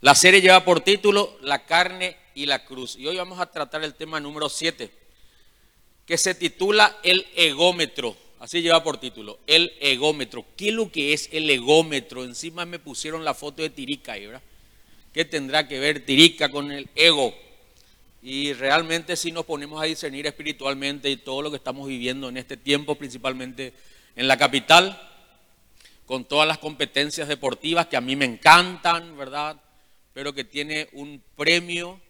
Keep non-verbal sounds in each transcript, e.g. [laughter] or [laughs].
La serie lleva por título La carne y la cruz. Y hoy vamos a tratar el tema número 7, que se titula El egómetro. Así lleva por título, el egómetro. ¿Qué es lo que es el egómetro? Encima me pusieron la foto de Tirica ¿verdad? ¿Qué tendrá que ver Tirica con el ego? Y realmente si nos ponemos a discernir espiritualmente y todo lo que estamos viviendo en este tiempo, principalmente en la capital, con todas las competencias deportivas que a mí me encantan, ¿verdad? Pero que tiene un premio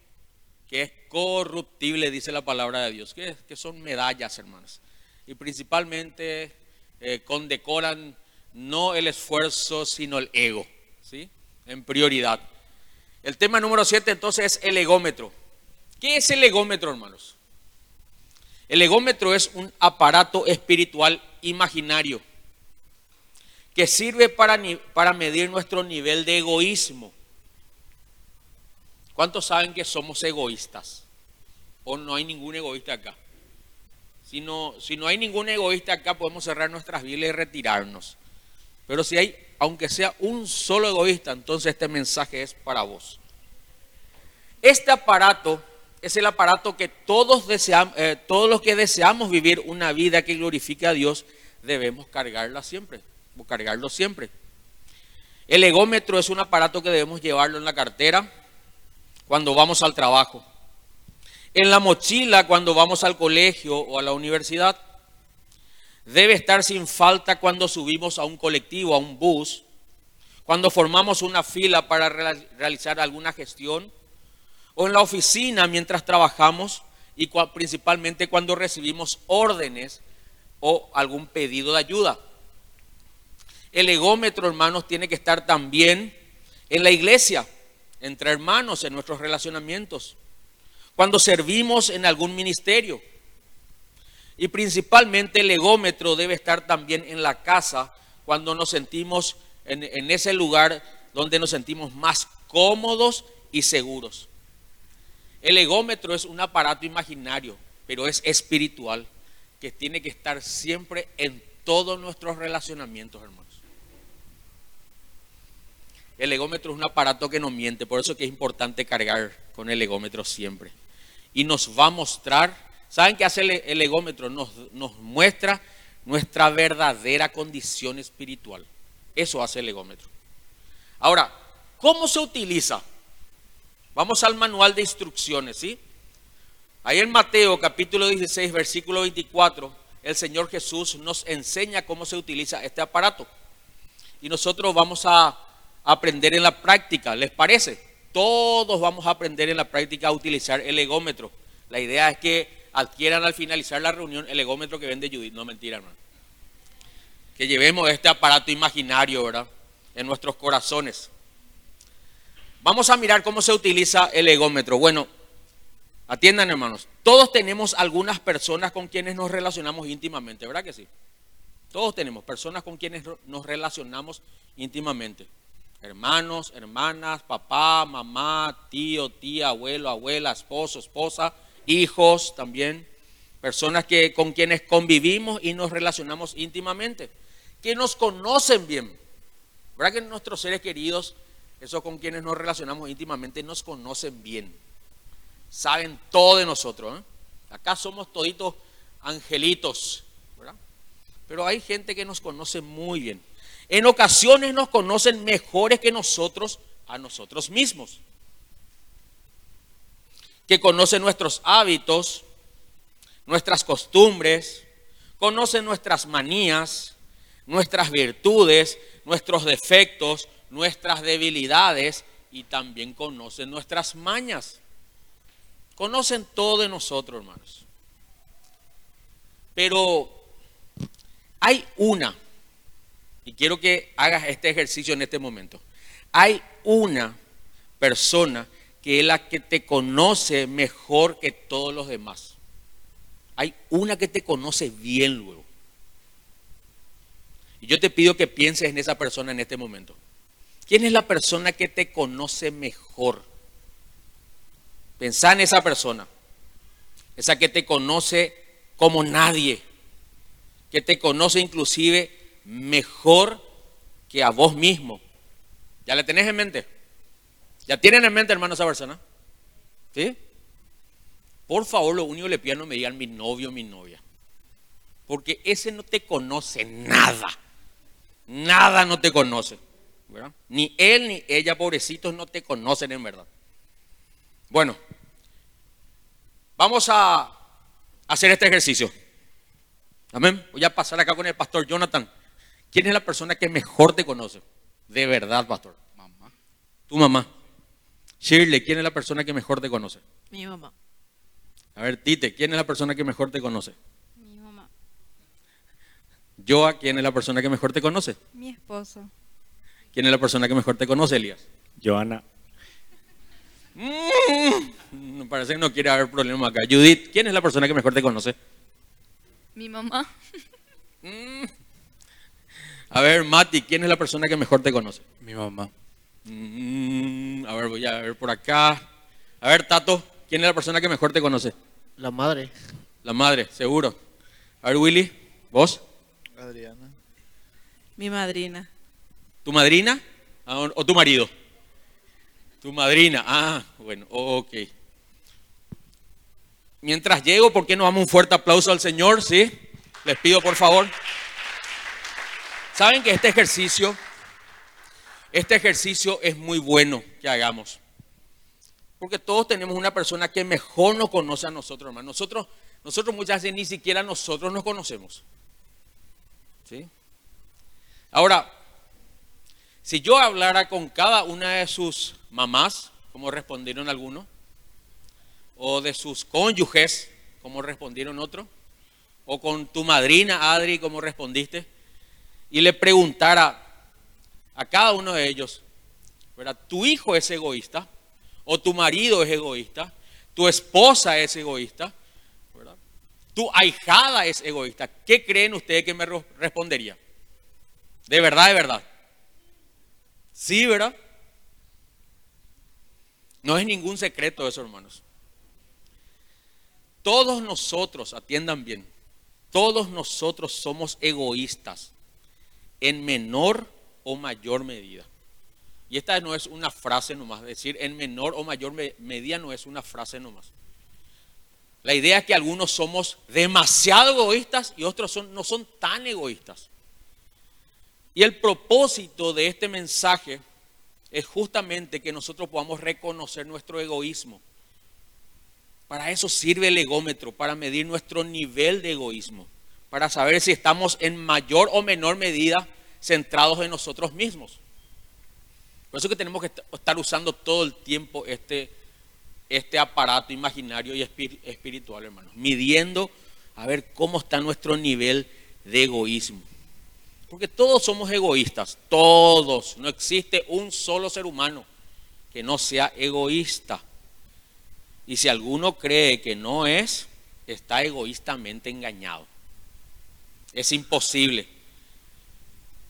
que es corruptible, dice la palabra de Dios, que, son medallas, hermanos. Y principalmente eh, condecoran no el esfuerzo, sino el ego, ¿sí? En prioridad. El tema número 7 entonces es el egómetro. ¿Qué es el egómetro, hermanos? El egómetro es un aparato espiritual imaginario que sirve para, para medir nuestro nivel de egoísmo. ¿Cuántos saben que somos egoístas? ¿O no hay ningún egoísta acá? Si no, si no hay ningún egoísta acá, podemos cerrar nuestras vidas y retirarnos. Pero si hay, aunque sea un solo egoísta, entonces este mensaje es para vos. Este aparato es el aparato que todos, deseamos, eh, todos los que deseamos vivir una vida que glorifique a Dios, debemos cargarla siempre cargarlo siempre. El egómetro es un aparato que debemos llevarlo en la cartera cuando vamos al trabajo, en la mochila cuando vamos al colegio o a la universidad. Debe estar sin falta cuando subimos a un colectivo, a un bus, cuando formamos una fila para realizar alguna gestión, o en la oficina mientras trabajamos y principalmente cuando recibimos órdenes o algún pedido de ayuda. El egómetro, hermanos, tiene que estar también en la iglesia, entre hermanos, en nuestros relacionamientos, cuando servimos en algún ministerio. Y principalmente el egómetro debe estar también en la casa, cuando nos sentimos en, ese lugar donde nos sentimos más cómodos y seguros. El egómetro es un aparato imaginario, pero es espiritual, que tiene que estar siempre en todos nuestros relacionamientos, hermanos. El egómetro es un aparato que no miente, por eso que es importante cargar con el egómetro siempre. Y nos va a mostrar, ¿saben qué hace el, egómetro? Nos, nos muestra nuestra verdadera condición espiritual. Eso hace el egómetro. Ahora, ¿cómo se utiliza? Vamos al manual de instrucciones, ¿sí? Ahí en Mateo capítulo 16, versículo 24, el Señor Jesús nos enseña cómo se utiliza este aparato. Y nosotros vamos a aprender en la práctica, ¿les parece? Todos vamos a aprender en la práctica a utilizar el egómetro. La idea es que adquieran al finalizar la reunión el egómetro que vende Judith. No mentira, hermano. Que llevemos este aparato imaginario, ¿verdad? En nuestros corazones. Vamos a mirar cómo se utiliza el egómetro. Bueno, atiendan hermanos. Todos tenemos algunas personas con quienes nos relacionamos íntimamente, ¿verdad que sí? Todos tenemos personas con quienes nos relacionamos íntimamente hermanos, hermanas, papá, mamá, tío, tía, abuelo, abuela, esposo, esposa, hijos también, personas que, con quienes convivimos y nos relacionamos íntimamente, que nos conocen bien. ¿Verdad que nuestros seres queridos, esos con quienes nos relacionamos íntimamente, nos conocen bien? Saben todo de nosotros. ¿eh? Acá somos toditos angelitos, ¿verdad? Pero hay gente que nos conoce muy bien. En ocasiones nos conocen mejores que nosotros a nosotros mismos. Que conocen nuestros hábitos, nuestras costumbres, conocen nuestras manías, nuestras virtudes, nuestros defectos, nuestras debilidades y también conocen nuestras mañas. Conocen todo de nosotros, hermanos. Pero hay una y quiero que hagas este ejercicio en este momento. Hay una persona que es la que te conoce mejor que todos los demás. Hay una que te conoce bien luego. Y yo te pido que pienses en esa persona en este momento. ¿Quién es la persona que te conoce mejor? Pensá en esa persona. Esa que te conoce como nadie. Que te conoce inclusive mejor que a vos mismo. ¿Ya le tenés en mente? ¿Ya tienen en mente, hermano, esa persona? ¿Sí? Por favor, lo único que le pido no me digan mi novio o mi novia. Porque ese no te conoce nada. Nada no te conoce. Ni él ni ella, pobrecitos, no te conocen en verdad. Bueno, vamos a hacer este ejercicio. Amén. Voy a pasar acá con el pastor Jonathan. ¿Quién es la persona que mejor te conoce? De verdad, pastor. Mamá. Tu mamá. Shirley, ¿quién es la persona que mejor te conoce? Mi mamá. A ver, Tite, ¿quién es la persona que mejor te conoce? Mi mamá. Joa, ¿quién es la persona que mejor te conoce? Mi esposo. ¿Quién es la persona que mejor te conoce, Elías? Joana. Mm, me [laughs] parece que no quiere haber problema acá. Judith, ¿quién es la persona que mejor te conoce? Mi mamá. [laughs] Mm. A ver, Mati, ¿quién es la persona que mejor te conoce? Mi mamá. Mm, a ver, voy a ver por acá. A ver, Tato, ¿quién es la persona que mejor te conoce? La madre. La madre, seguro. A ver, Willy, ¿vos? Adriana. Mi madrina. ¿Tu madrina Ah, o o tu marido? Tu madrina. Ah, bueno, ok. Mientras llego, ¿por qué no damos un fuerte aplauso al Señor? ¿Sí? Les pido, por favor. Saben que este ejercicio, este ejercicio es muy bueno que hagamos. Porque todos tenemos una persona que mejor nos conoce a nosotros, hermano. Nosotros, nosotros muchas veces ni siquiera nosotros nos conocemos. ¿Sí? Ahora, si yo hablara con cada una de sus mamás, como respondieron algunos, o de sus cónyuges, como respondieron otros, o con tu madrina Adri, como respondiste, y le preguntara a cada uno de ellos, ¿verdad? ¿Tu hijo es egoísta? ¿O tu marido es egoísta? ¿Tu esposa es egoísta? ¿verdad? ¿Tu ahijada es egoísta? ¿Qué creen ustedes que me respondería? De verdad, de verdad. Sí, ¿verdad? No es ningún secreto eso, hermanos. Todos nosotros, atiendan bien, todos nosotros somos egoístas en menor o mayor medida. Y esta no es una frase nomás, decir en menor o mayor me- medida no es una frase nomás. La idea es que algunos somos demasiado egoístas y otros no son tan egoístas. Y el propósito de este mensaje es justamente que nosotros podamos reconocer nuestro egoísmo. Para eso sirve el egómetro, para medir nuestro nivel de egoísmo, para saber si estamos en mayor o menor medida centrados en nosotros mismos. Por eso que tenemos que est- estar usando todo el tiempo este, este aparato imaginario y espir- espiritual, hermanos, midiendo a ver cómo está nuestro nivel de egoísmo. Porque todos somos egoístas, todos. No existe un solo ser humano que no sea egoísta. Y si alguno cree que no es, está egoístamente engañado. Es imposible.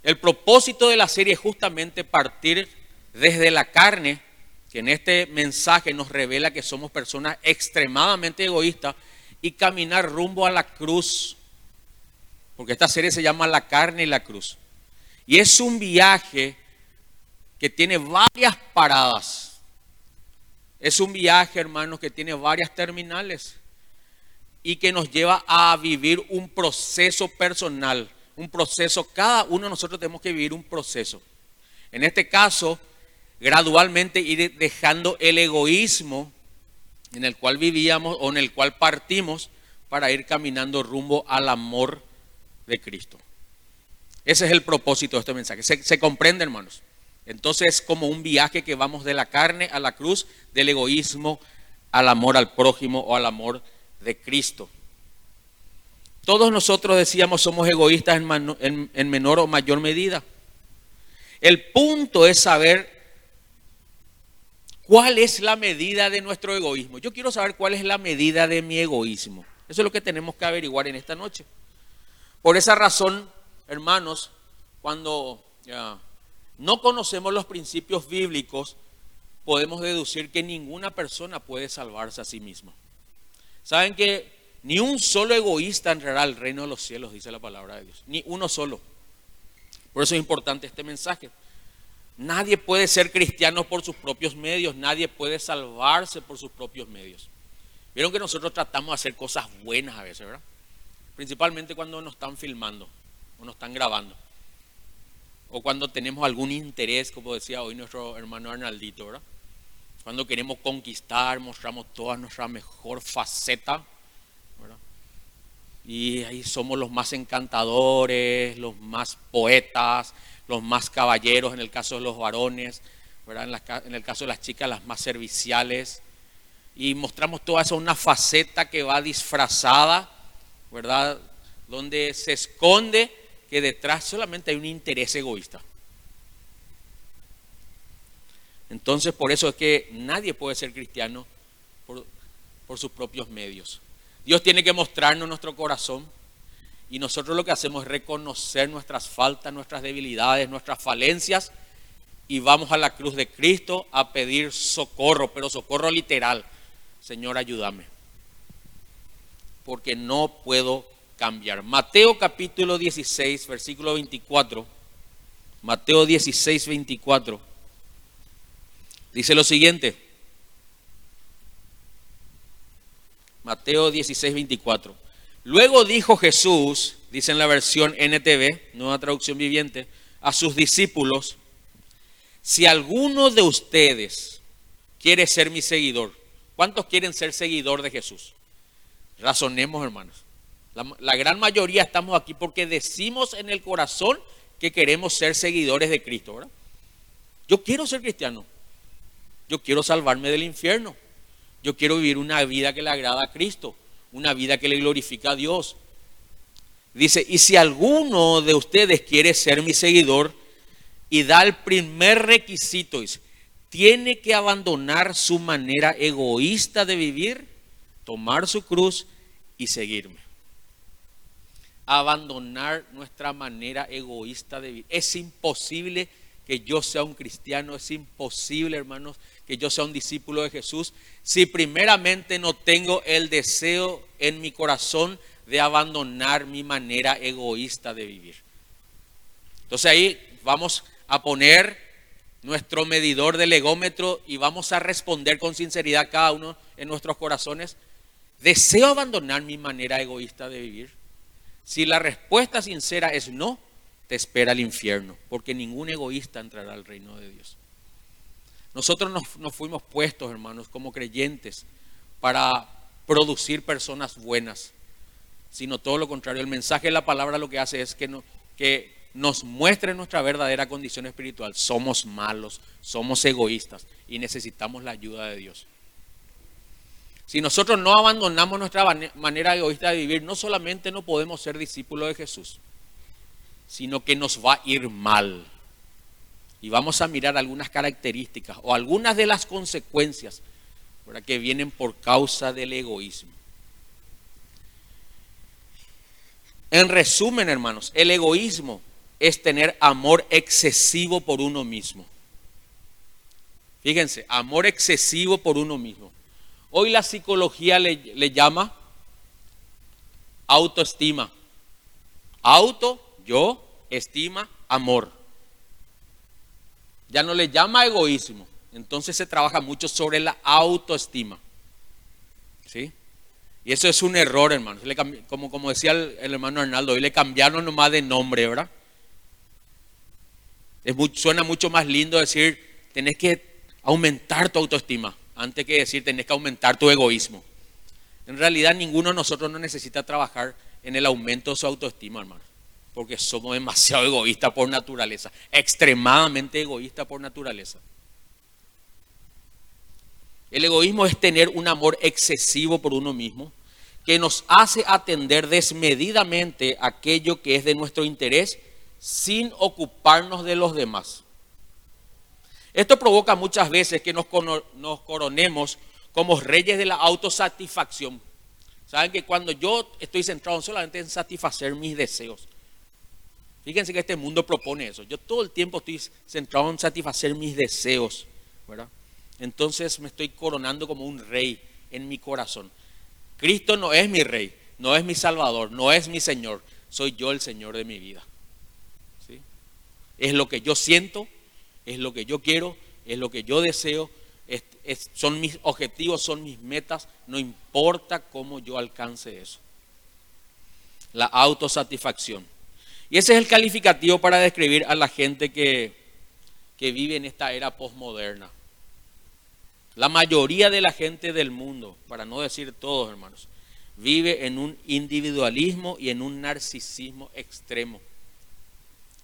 El propósito de la serie es justamente partir desde la carne, que en este mensaje nos revela que somos personas extremadamente egoístas, y caminar rumbo a la cruz. Porque esta serie se llama La carne y la cruz. Y es un viaje que tiene varias paradas. Es un viaje, hermanos, que tiene varias terminales y que nos lleva a vivir un proceso personal, un proceso, cada uno de nosotros tenemos que vivir un proceso. En este caso, gradualmente ir dejando el egoísmo en el cual vivíamos o en el cual partimos para ir caminando rumbo al amor de Cristo. Ese es el propósito de este mensaje. ¿Se, se comprende, hermanos? Entonces es como un viaje que vamos de la carne a la cruz, del egoísmo al amor al prójimo o al amor de Cristo. Todos nosotros decíamos somos egoístas en, menor o mayor medida. El punto es saber cuál es la medida de nuestro egoísmo. Yo quiero saber cuál es la medida de mi egoísmo. Eso es lo que tenemos que averiguar en esta noche. Por esa razón, hermanos, cuando no conocemos los principios bíblicos, podemos deducir que ninguna persona puede salvarse a sí misma. Saben que ni un solo egoísta entrará al reino de los cielos, dice la palabra de Dios. Ni uno solo. Por eso es importante este mensaje. Nadie puede ser cristiano por sus propios medios, nadie puede salvarse por sus propios medios. Vieron que nosotros tratamos de hacer cosas buenas a veces, ¿verdad? Principalmente cuando nos están filmando o nos están grabando. O cuando tenemos algún interés, como decía hoy nuestro hermano Arnaldito, ¿verdad? Cuando queremos conquistar, mostramos toda nuestra mejor faceta, ¿verdad? Y ahí somos los más encantadores, los más poetas, los más caballeros en el caso de los varones, ¿verdad? En, el caso de las chicas, las más serviciales. Y mostramos toda esa una faceta que va disfrazada, ¿verdad? Donde se esconde que detrás solamente hay un interés egoísta. Entonces, por eso es que nadie puede ser cristiano por, sus propios medios. Dios tiene que mostrarnos nuestro corazón y nosotros lo que hacemos es reconocer nuestras faltas, nuestras debilidades, nuestras falencias y vamos a la cruz de Cristo a pedir socorro, pero socorro literal. Señor, ayúdame. Porque no puedo cambiar. Mateo capítulo 16, versículo 24. Mateo 16, 24. Dice lo siguiente. Mateo 16, 24. Luego dijo Jesús, dice en la versión NTV, nueva traducción viviente, a sus discípulos, si alguno de ustedes quiere ser mi seguidor, ¿cuántos quieren ser seguidor de Jesús? Razonemos, hermanos. La, gran mayoría estamos aquí porque decimos en el corazón que queremos ser seguidores de Cristo, ¿verdad? Yo quiero ser cristiano. Yo quiero salvarme del infierno. Yo quiero vivir una vida que le agrada a Cristo una vida que le glorifica a Dios. Dice, y si alguno de ustedes quiere ser mi seguidor y da el primer requisito, dice, tiene que abandonar su manera egoísta de vivir, tomar su cruz y seguirme. Abandonar nuestra manera egoísta de vivir. Es imposible que yo sea un cristiano, es imposible, hermanos, que yo sea un discípulo de Jesús si primeramente no tengo el deseo en mi corazón de abandonar mi manera egoísta de vivir. Entonces ahí vamos a poner nuestro medidor del egómetro y vamos a responder con sinceridad cada uno en nuestros corazones. ¿Deseo abandonar mi manera egoísta de vivir? Si la respuesta sincera es no, te espera el infierno, porque ningún egoísta entrará al reino de Dios. Nosotros nos, fuimos puestos, hermanos, como creyentes, para producir personas buenas, sino todo lo contrario. El mensaje de la palabra lo que hace es que, que nos muestre nuestra verdadera condición espiritual. Somos malos, somos egoístas y necesitamos la ayuda de Dios. Si nosotros no abandonamos nuestra manera egoísta de vivir, no solamente no podemos ser discípulos de Jesús, sino que nos va a ir mal. Y vamos a mirar algunas características o algunas de las consecuencias que vienen por causa del egoísmo. En resumen, hermanos, el egoísmo es tener amor excesivo por uno mismo. Fíjense, amor excesivo por uno mismo. Hoy la psicología le, llama autoestima. Auto yo, estima, amor. Ya no le llama egoísmo. Entonces se trabaja mucho sobre la autoestima. ¿Sí? Y eso es un error, hermano. Como, como decía el, hermano Arnaldo, hoy le cambiaron nomás de nombre, ¿verdad? Es suena mucho más lindo decir, tenés que aumentar tu autoestima, antes que decir, tenés que aumentar tu egoísmo. En realidad, ninguno de nosotros no necesita trabajar en el aumento de su autoestima, hermano porque somos demasiado egoístas por naturaleza, extremadamente egoístas por naturaleza. El egoísmo es tener un amor excesivo por uno mismo que nos hace atender desmedidamente aquello que es de nuestro interés sin ocuparnos de los demás. Esto provoca muchas veces que nos, coronemos como reyes de la autosatisfacción. Saben que cuando yo estoy centrado solamente en satisfacer mis deseos, Fíjense que este mundo propone eso. Yo todo el tiempo estoy centrado en satisfacer mis deseos, ¿verdad? Entonces me estoy coronando como un rey en mi corazón. Cristo no es mi rey, no es mi salvador, no es mi Señor. Soy yo el Señor de mi vida. ¿Sí? Es lo que yo siento, es lo que yo quiero, es lo que yo deseo, son mis objetivos, son mis metas, no importa cómo yo alcance eso. La autosatisfacción. Y ese es el calificativo para describir a la gente que, que vive en esta era postmoderna. La mayoría de la gente del mundo, para no decir todos hermanos, vive en un individualismo y en un narcisismo extremo.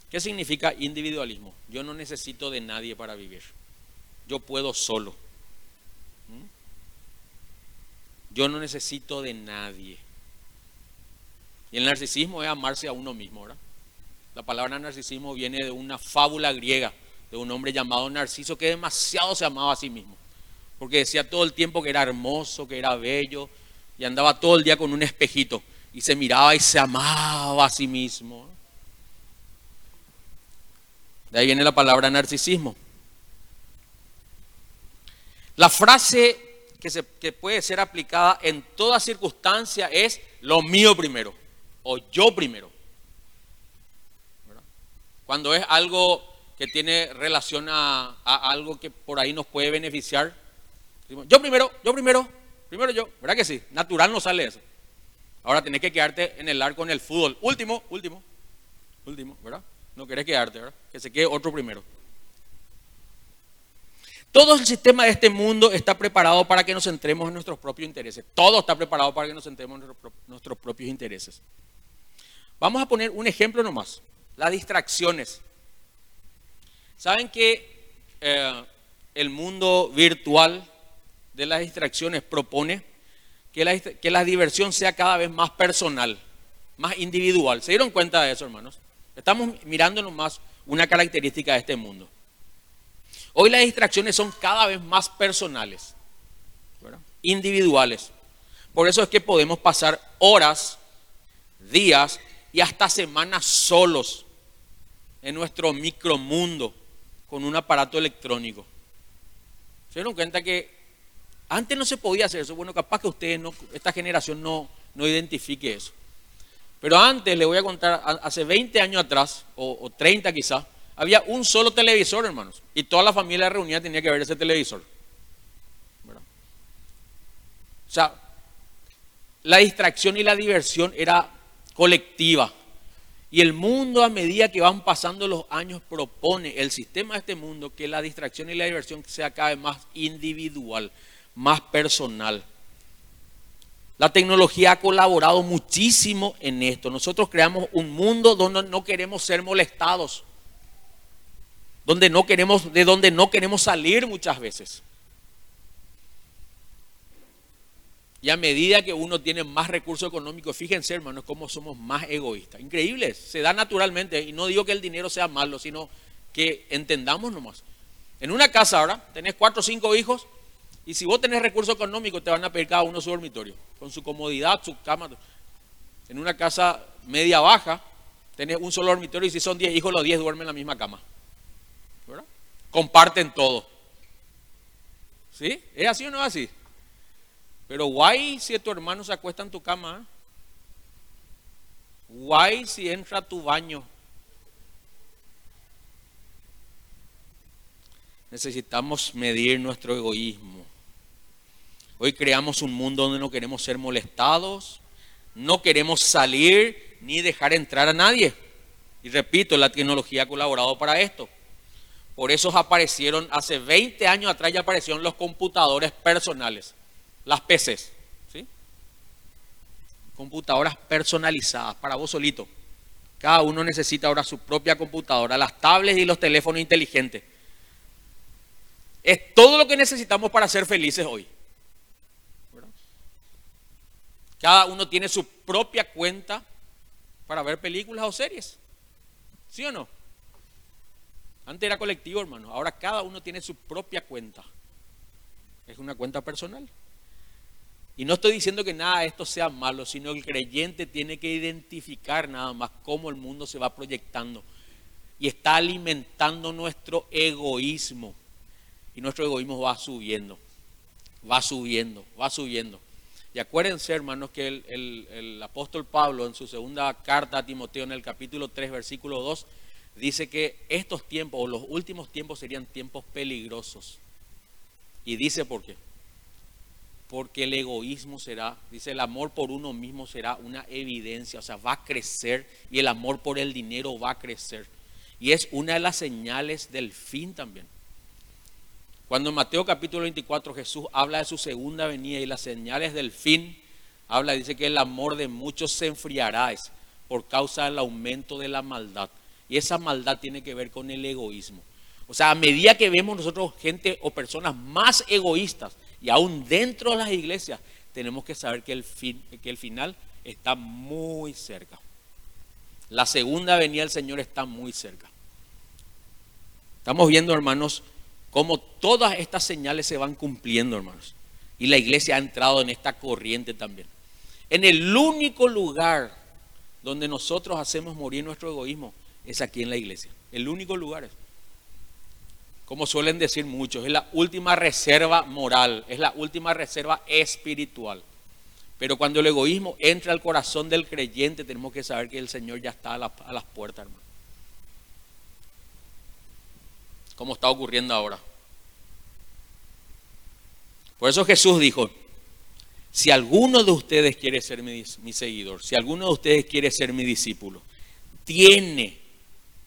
¿Qué significa individualismo? Yo no necesito de nadie para vivir. Yo puedo solo. ¿Mm? Yo no necesito de nadie. Y el narcisismo es amarse a uno mismo, ¿verdad? La palabra narcisismo viene de una fábula griega de un hombre llamado Narciso que demasiado se amaba a sí mismo. Porque decía todo el tiempo que era hermoso, que era bello, y andaba todo el día con un espejito y se miraba y se amaba a sí mismo. De ahí viene la palabra narcisismo. La frase que, se, que puede ser aplicada en toda circunstancia es lo mío primero o yo primero. Cuando es algo que tiene relación a, algo que por ahí nos puede beneficiar, yo primero, yo primero, primero yo, ¿verdad que sí? Natural no sale eso. Ahora tenés que quedarte en el arco en el fútbol. Último, último, último, ¿verdad? No querés quedarte, ¿verdad? Que se quede otro primero. Todo el sistema de este mundo está preparado para que nos centremos en nuestros propios intereses. Todo está preparado para que nos centremos en nuestros propios intereses. Vamos a poner un ejemplo nomás. Las distracciones. ¿Saben que eh, el mundo virtual de las distracciones propone que la, que la diversión sea cada vez más personal, más individual? ¿Se dieron cuenta de eso, hermanos? Estamos mirando nomás una característica de este mundo. Hoy las distracciones son cada vez más personales, individuales. Por eso es que podemos pasar horas, días y hasta semanas solos en nuestro micromundo con un aparato electrónico. ¿Se dieron cuenta que antes no se podía hacer eso? Bueno, capaz que ustedes, no, esta generación no, no identifique eso. Pero antes, le voy a contar, hace 20 años atrás, o, o 30 quizás, había un solo televisor, hermanos. Y toda la familia reunida tenía que ver ese televisor. O sea, la distracción y la diversión era colectiva. Y el mundo a medida que van pasando los años propone, el sistema de este mundo, que la distracción y la diversión sea cada vez más individual, más personal. La tecnología ha colaborado muchísimo en esto. Nosotros creamos un mundo donde no queremos ser molestados donde no queremos, de donde no queremos salir muchas veces. Y a medida que uno tiene más recursos económicos, fíjense hermanos cómo somos más egoístas. Increíble, se da naturalmente. Y no digo que el dinero sea malo, sino que entendamos nomás. En una casa ahora, tenés cuatro o cinco hijos, y si vos tenés recursos económicos, te van a pedir cada uno su dormitorio, con su comodidad, su cama. En una casa media baja, tenés un solo dormitorio, y si son diez hijos, los diez duermen en la misma cama comparten todo. ¿Sí? ¿Es así o no es así? Pero guay si tu hermano se acuesta en tu cama. Guay si entra a tu baño. Necesitamos medir nuestro egoísmo. Hoy creamos un mundo donde no queremos ser molestados, no queremos salir ni dejar entrar a nadie. Y repito, la tecnología ha colaborado para esto. Por eso aparecieron, hace 20 años atrás ya aparecieron los computadores personales, las PCs. ¿sí? Computadoras personalizadas para vos solito. Cada uno necesita ahora su propia computadora, las tablets y los teléfonos inteligentes. Es todo lo que necesitamos para ser felices hoy. Cada uno tiene su propia cuenta para ver películas o series. ¿Sí o no? Antes era colectivo, hermano. Ahora cada uno tiene su propia cuenta. Es una cuenta personal. Y no estoy diciendo que nada de esto sea malo, sino el creyente tiene que identificar nada más cómo el mundo se va proyectando. Y está alimentando nuestro egoísmo. Y nuestro egoísmo va subiendo, va subiendo, va subiendo. Y acuérdense, hermanos, que el, el apóstol Pablo en su segunda carta a Timoteo, en el capítulo 3, versículo 2, dice que estos tiempos o los últimos tiempos serían tiempos peligrosos. Y dice por qué. Porque el egoísmo será, dice, el amor por uno mismo será una evidencia, o sea, va a crecer y el amor por el dinero va a crecer. Y es una de las señales del fin también. Cuando en Mateo capítulo 24 Jesús habla de su segunda venida y las señales del fin, habla, dice que el amor de muchos se enfriará por causa del aumento de la maldad. Y esa maldad tiene que ver con el egoísmo. O sea, a medida que vemos nosotros gente o personas más egoístas, y aún dentro de las iglesias, tenemos que saber que el, fin, que el final está muy cerca. La segunda venida del Señor está muy cerca. Estamos viendo, hermanos, cómo todas estas señales se van cumpliendo, hermanos. Y la iglesia ha entrado en esta corriente también. En el único lugar donde nosotros hacemos morir nuestro egoísmo es aquí en la iglesia. El único lugar es. Como suelen decir muchos, es la última reserva moral, es la última reserva espiritual. Pero cuando el egoísmo entra al corazón del creyente, tenemos que saber que el Señor ya está a, las puertas, hermano. Como está ocurriendo ahora. Por eso Jesús dijo, si alguno de ustedes quiere ser mi, mi seguidor, si alguno de ustedes quiere ser mi discípulo, tiene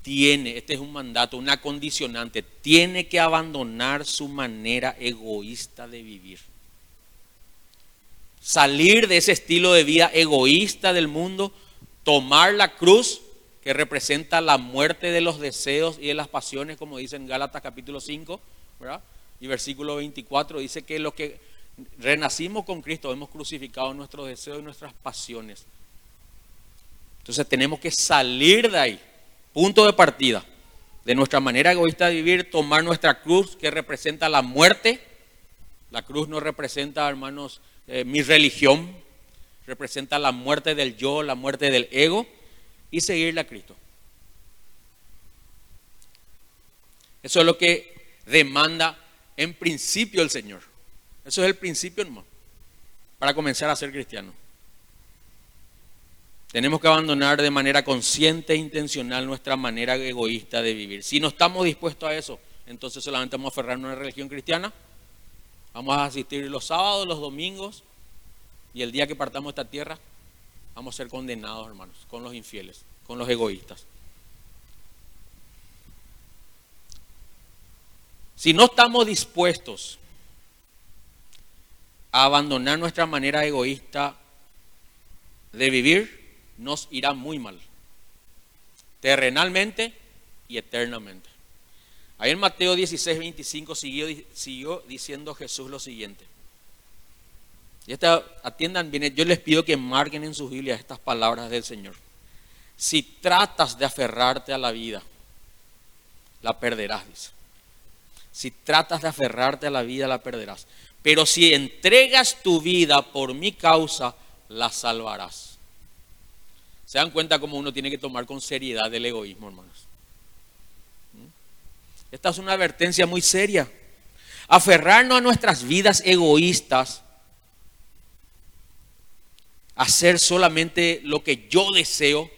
tiene, este es un mandato, una condicionante, tiene que abandonar su manera egoísta de vivir. Salir de ese estilo de vida egoísta del mundo, tomar la cruz que representa la muerte de los deseos y de las pasiones, como dice en Gálatas capítulo 5, ¿verdad? Y versículo 24 dice que los que renacimos con Cristo hemos crucificado nuestros deseos y nuestras pasiones. Entonces tenemos que salir de ahí punto de partida de nuestra manera egoísta de vivir, tomar nuestra cruz que representa la muerte. La cruz no representa, hermanos, eh, mi religión, representa la muerte del yo, la muerte del ego y seguirle a Cristo. Eso es lo que demanda en principio el Señor. Eso es el principio, hermano, para comenzar a ser cristiano. Tenemos que abandonar de manera consciente e intencional nuestra manera egoísta de vivir. Si no estamos dispuestos a eso, entonces solamente vamos a aferrarnos a una religión cristiana. Vamos a asistir los sábados, los domingos y el día que partamos de esta tierra, vamos a ser condenados, hermanos, con los infieles, con los egoístas. Si no estamos dispuestos a abandonar nuestra manera egoísta de vivir, nos irá muy mal, terrenalmente y eternamente. Ahí en Mateo 16, 25 siguió, siguió diciendo Jesús lo siguiente. Y esta, atiendan bien, yo les pido que marquen en sus Biblias estas palabras del Señor. Si tratas de aferrarte a la vida, la perderás. Si tratas de aferrarte a la vida, la perderás. Pero si entregas tu vida por mi causa, la salvarás. ¿Se dan cuenta cómo uno tiene que tomar con seriedad el egoísmo, hermanos? ¿Mm? Esta es una advertencia muy seria. Aferrarnos a nuestras vidas egoístas, hacer solamente lo que yo deseo,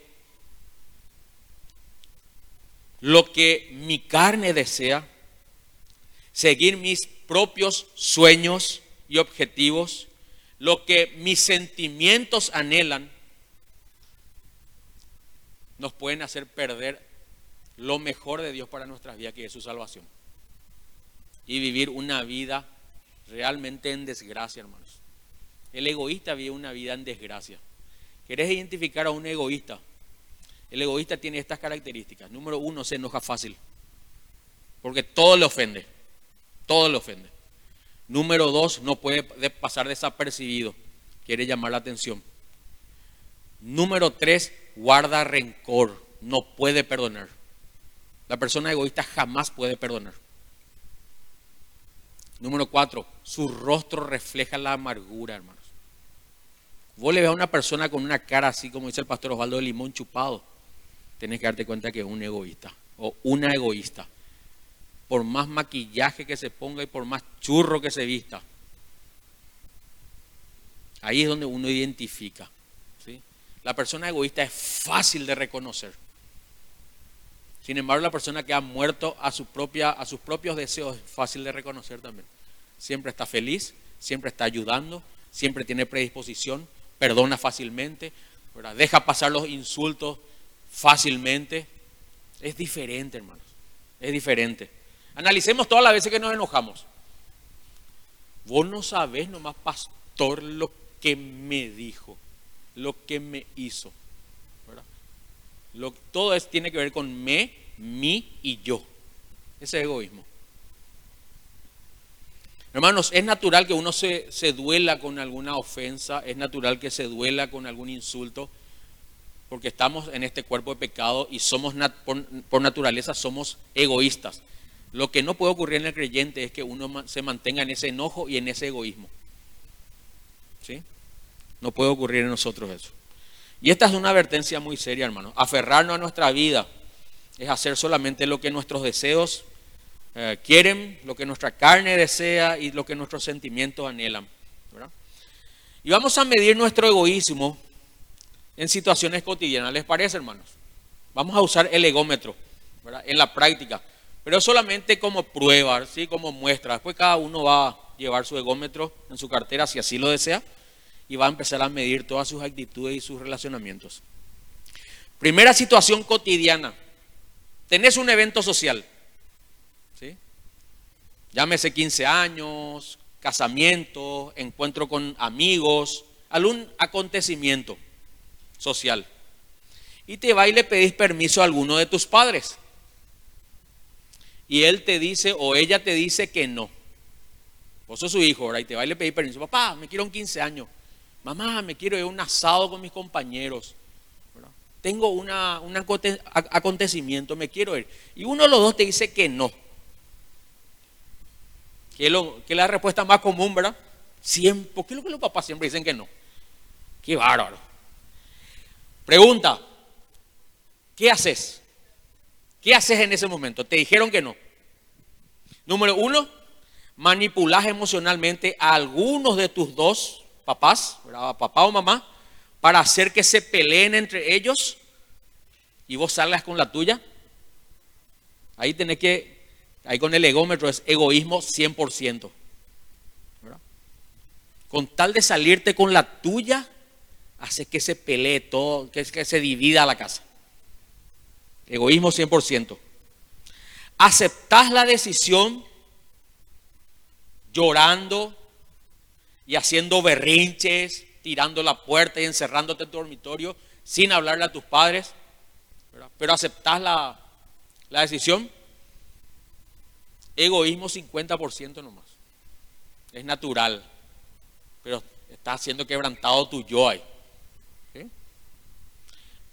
lo que mi carne desea, seguir mis propios sueños y objetivos, lo que mis sentimientos anhelan, nos pueden hacer perder lo mejor de Dios para nuestras vidas, que es su salvación. Y vivir una vida realmente en desgracia, hermanos. El egoísta vive una vida en desgracia. ¿Querés identificar a un egoísta? El egoísta tiene estas características. Número uno, se enoja fácil. Porque todo le ofende. Todo le ofende. Número dos, no puede pasar desapercibido. Quiere llamar la atención. Número tres, guarda rencor, no puede perdonar. La persona egoísta jamás puede perdonar. Número cuatro, su rostro refleja la amargura, hermanos. Vos le ves a una persona con una cara así, como dice el pastor Osvaldo de Limón chupado, tenés que darte cuenta que es un egoísta o una egoísta. Por más maquillaje que se ponga y por más churro que se vista. Ahí es donde uno identifica. La persona egoísta es fácil de reconocer. Sin embargo, la persona que ha muerto a, a sus propios deseos es fácil de reconocer también. Siempre está feliz, siempre está ayudando, siempre tiene predisposición, perdona fácilmente, deja pasar los insultos fácilmente. Es diferente, hermanos. Es diferente. Analicemos todas las veces que nos enojamos. Vos no sabés nomás, pastor, lo que me dijo, lo que me hizo. Lo, todo es, tiene que ver con me, mi y yo. Ese egoísmo. Hermanos, es natural que uno se, se, duela con alguna ofensa, es natural que se duela con algún insulto, porque estamos en este cuerpo de pecado y somos por, naturaleza somos egoístas. Lo que no puede ocurrir en el creyente es que uno se mantenga en ese enojo y en ese egoísmo. ¿Sí? No puede ocurrir en nosotros eso. Y esta es una advertencia muy seria, hermano. Aferrarnos a nuestra vida es hacer solamente lo que nuestros deseos eh, quieren, lo que nuestra carne desea y lo que nuestros sentimientos anhelan. Y vamos a medir nuestro egoísmo en situaciones cotidianas. ¿Les parece, hermanos? Vamos a usar el egómetro en la práctica, pero solamente como prueba, ¿sí? como muestra. Después cada uno va a llevar su egómetro en su cartera si así lo desea y va a empezar a medir todas sus actitudes y sus relacionamientos. Primera situación cotidiana. Tenés un evento social. ¿sí? Llámese 15 años, casamiento, encuentro con amigos, algún acontecimiento social. Y te va y le pedís permiso a alguno de tus padres. Y él te dice o ella te dice que no. Vos sos su hijo, ahora Y te va y le pedís permiso. Papá, me quiero un 15 años. Mamá, me quiero ir a un asado con mis compañeros. Tengo un acontecimiento, me quiero ir. Y uno de los dos te dice que no. Que es, la respuesta más común, ¿verdad? Siempre, ¿Por qué es lo que los papás siempre dicen que no? Qué bárbaro. Pregunta, ¿qué haces? ¿Qué haces en ese momento? Te dijeron que no. Número uno, manipulas emocionalmente a algunos de tus dos papás, papá o mamá, para hacer que se peleen entre ellos y vos salgas con la tuya. Ahí tenés que, ahí con el egómetro es egoísmo 100%. Con tal de salirte con la tuya, hace que se pelee todo, que, que se divida la casa. Egoísmo 100%. Aceptás la decisión llorando, y haciendo berrinches, tirando la puerta y encerrándote en tu dormitorio sin hablarle a tus padres, pero aceptás la, la decisión. Egoísmo 50% nomás. Es natural, pero está siendo quebrantado tu yo ahí.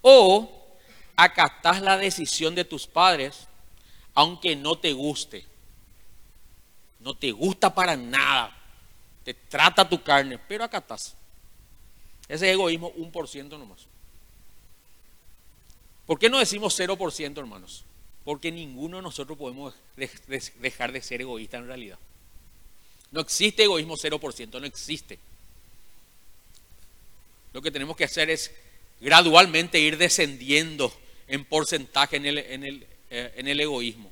O acatás la decisión de tus padres, aunque no te guste. No te gusta para nada te trata tu carne, pero acá estás. Ese egoísmo, un por ciento nomás. ¿Por qué no decimos 0%, hermanos? Porque ninguno de nosotros podemos dejar de ser egoísta en realidad. No existe egoísmo 0%, no existe. Lo que tenemos que hacer es gradualmente ir descendiendo en porcentaje en el, en el, eh, en el egoísmo.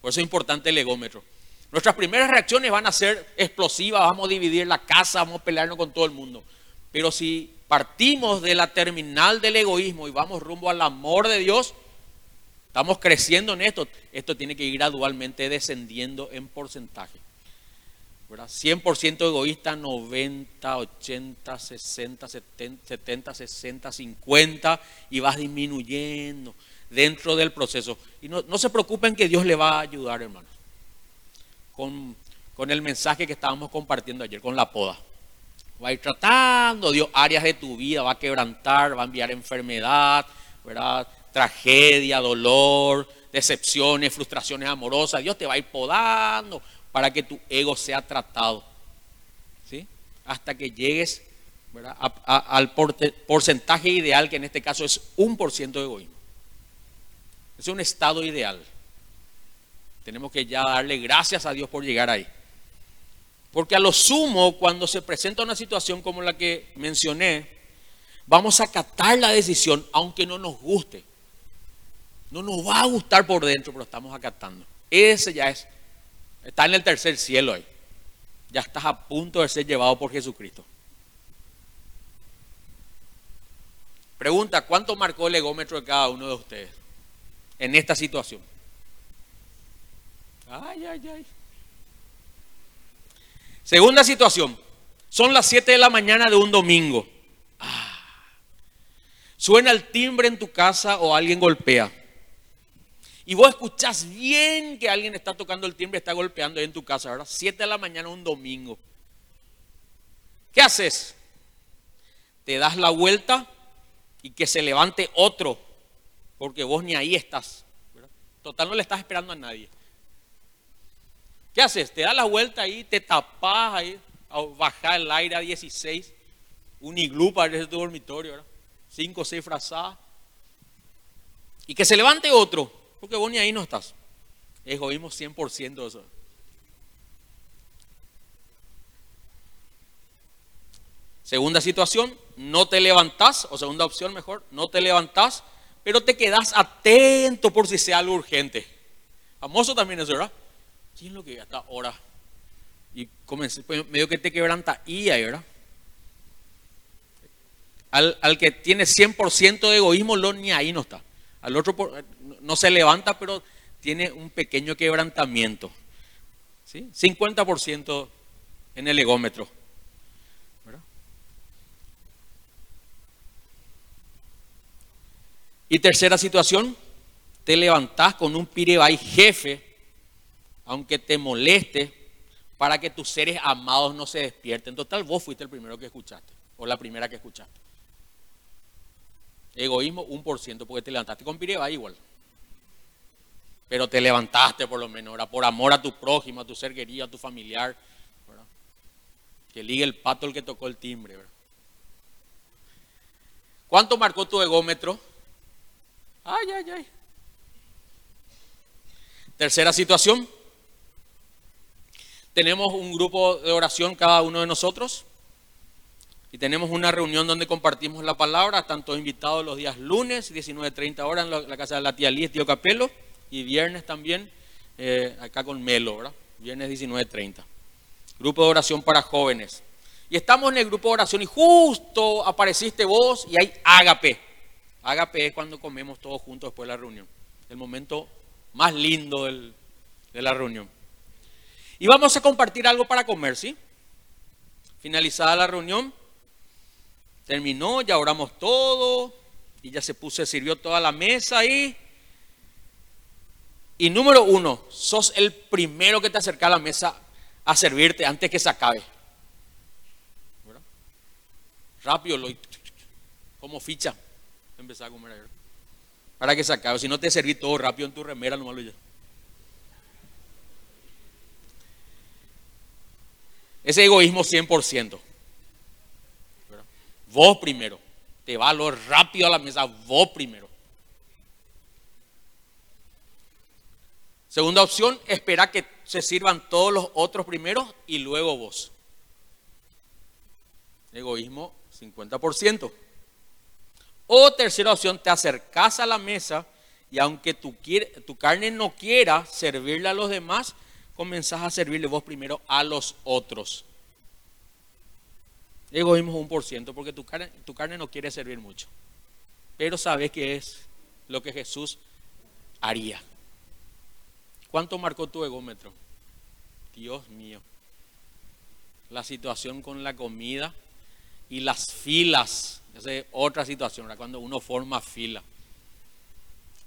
Por eso es importante el egómetro. Nuestras primeras reacciones van a ser explosivas, vamos a dividir la casa, vamos a pelearnos con todo el mundo. Pero si partimos de la terminal del egoísmo y vamos rumbo al amor de Dios, estamos creciendo en esto. Esto tiene que ir gradualmente descendiendo en porcentaje. 100% egoísta, 90, 80, 60, 70, 60, 50 y vas disminuyendo dentro del proceso. Y no, no se preocupen que Dios le va a ayudar, hermanos con, el mensaje que estábamos compartiendo ayer, con la poda. Va a ir tratando Dios áreas de tu vida, va a quebrantar, va a enviar enfermedad, ¿verdad? tragedia, dolor, decepciones, frustraciones amorosas. Dios te va a ir podando para que tu ego sea tratado. ¿sí? Hasta que llegues al porcentaje ideal, que en este caso es un por ciento de egoísmo. Es un estado ideal. Tenemos que ya darle gracias a Dios por llegar ahí. Porque a lo sumo, cuando se presenta una situación como la que mencioné, vamos a acatar la decisión aunque no nos guste. No nos va a gustar por dentro, pero estamos acatando. Ese ya es, está en el tercer cielo ahí. Ya estás a punto de ser llevado por Jesucristo. Pregunta, ¿cuánto marcó el egómetro de cada uno de ustedes en esta situación? Ay, ay, ay. Segunda situación. Son las 7 de la mañana de un domingo. Ah. Suena el timbre en tu casa o alguien golpea. Y vos escuchás bien que alguien está tocando el timbre, está golpeando en tu casa, ¿verdad? 7 de la mañana un domingo. ¿Qué haces? Te das la vuelta y que se levante otro, porque vos ni ahí estás. Total, no le estás esperando a nadie. ¿Qué haces? Te das la vuelta ahí, te tapas ahí, bajar el aire a 16, un iglú para tu dormitorio, ¿verdad? Cinco o seis frazadas. Y que se levante otro, porque vos ni ahí no estás. Egoísmo 100% eso. Segunda situación, no te levantás, o segunda opción mejor, no te levantás, pero te quedas atento por si sea algo urgente. Famoso también eso, ¿verdad? ¿Quién es lo que hasta ahora? Y comencé, pues, medio que te quebranta y ahí, ¿verdad? Al, al, que tiene 100% de egoísmo, lo, ni ahí no está. Al otro no se levanta, pero tiene un pequeño quebrantamiento. ¿sí? 50% en el egómetro. Y tercera situación, te levantás con un pirebay jefe, aunque te moleste, para que tus seres amados no se despierten. Total, vos fuiste el primero que escuchaste, o la primera que escuchaste. Egoísmo, un por ciento, porque te levantaste con pirebay igual. Pero te levantaste por lo menos, por amor a tu prójimo, a tu ser querido, a tu familiar. Que ligue el pato el que tocó el timbre. ¿Cuánto marcó tu egómetro? Ay, ay, ay. Tercera situación. Tenemos un grupo de oración cada uno de nosotros y tenemos una reunión donde compartimos la palabra. Están todos invitados los días lunes, 19.30 horas en la, casa de la tía Liz, tío Capelo, y viernes también eh, acá con Melo, ¿verdad? Viernes 19.30. Grupo de oración para jóvenes. Y estamos en el grupo de oración y justo apareciste vos y hay ágape. Ágape es cuando comemos todos juntos después de la reunión. El momento más lindo de la reunión. Y vamos a compartir algo para comer, ¿sí? Finalizada la reunión, terminó, ya oramos todo, y ya se puso, sirvió toda la mesa ahí. Y número uno, sos el primero que te acerca a la mesa a servirte antes que se acabe. Rápido, lo, como ficha empezar a comer ayer. Para que se acabe. Si no te serví todo rápido en tu remera, no malo ya. Ese egoísmo 100%. Vos primero. Te va lo rápido a la mesa. Vos primero. Segunda opción, espera que se sirvan todos los otros primero y luego vos. Egoísmo 50%. O tercera opción, te acercas a la mesa y aunque tu, tu carne no quiera servirle a los demás, comenzás a servirle vos primero a los otros. Egoísmo un por ciento, porque tu carne, tu carne no quiere servir mucho. Pero sabes que es lo que Jesús haría. ¿Cuánto marcó tu egómetro? Dios mío. La situación con la comida y las filas esa es otra situación, cuando uno forma fila.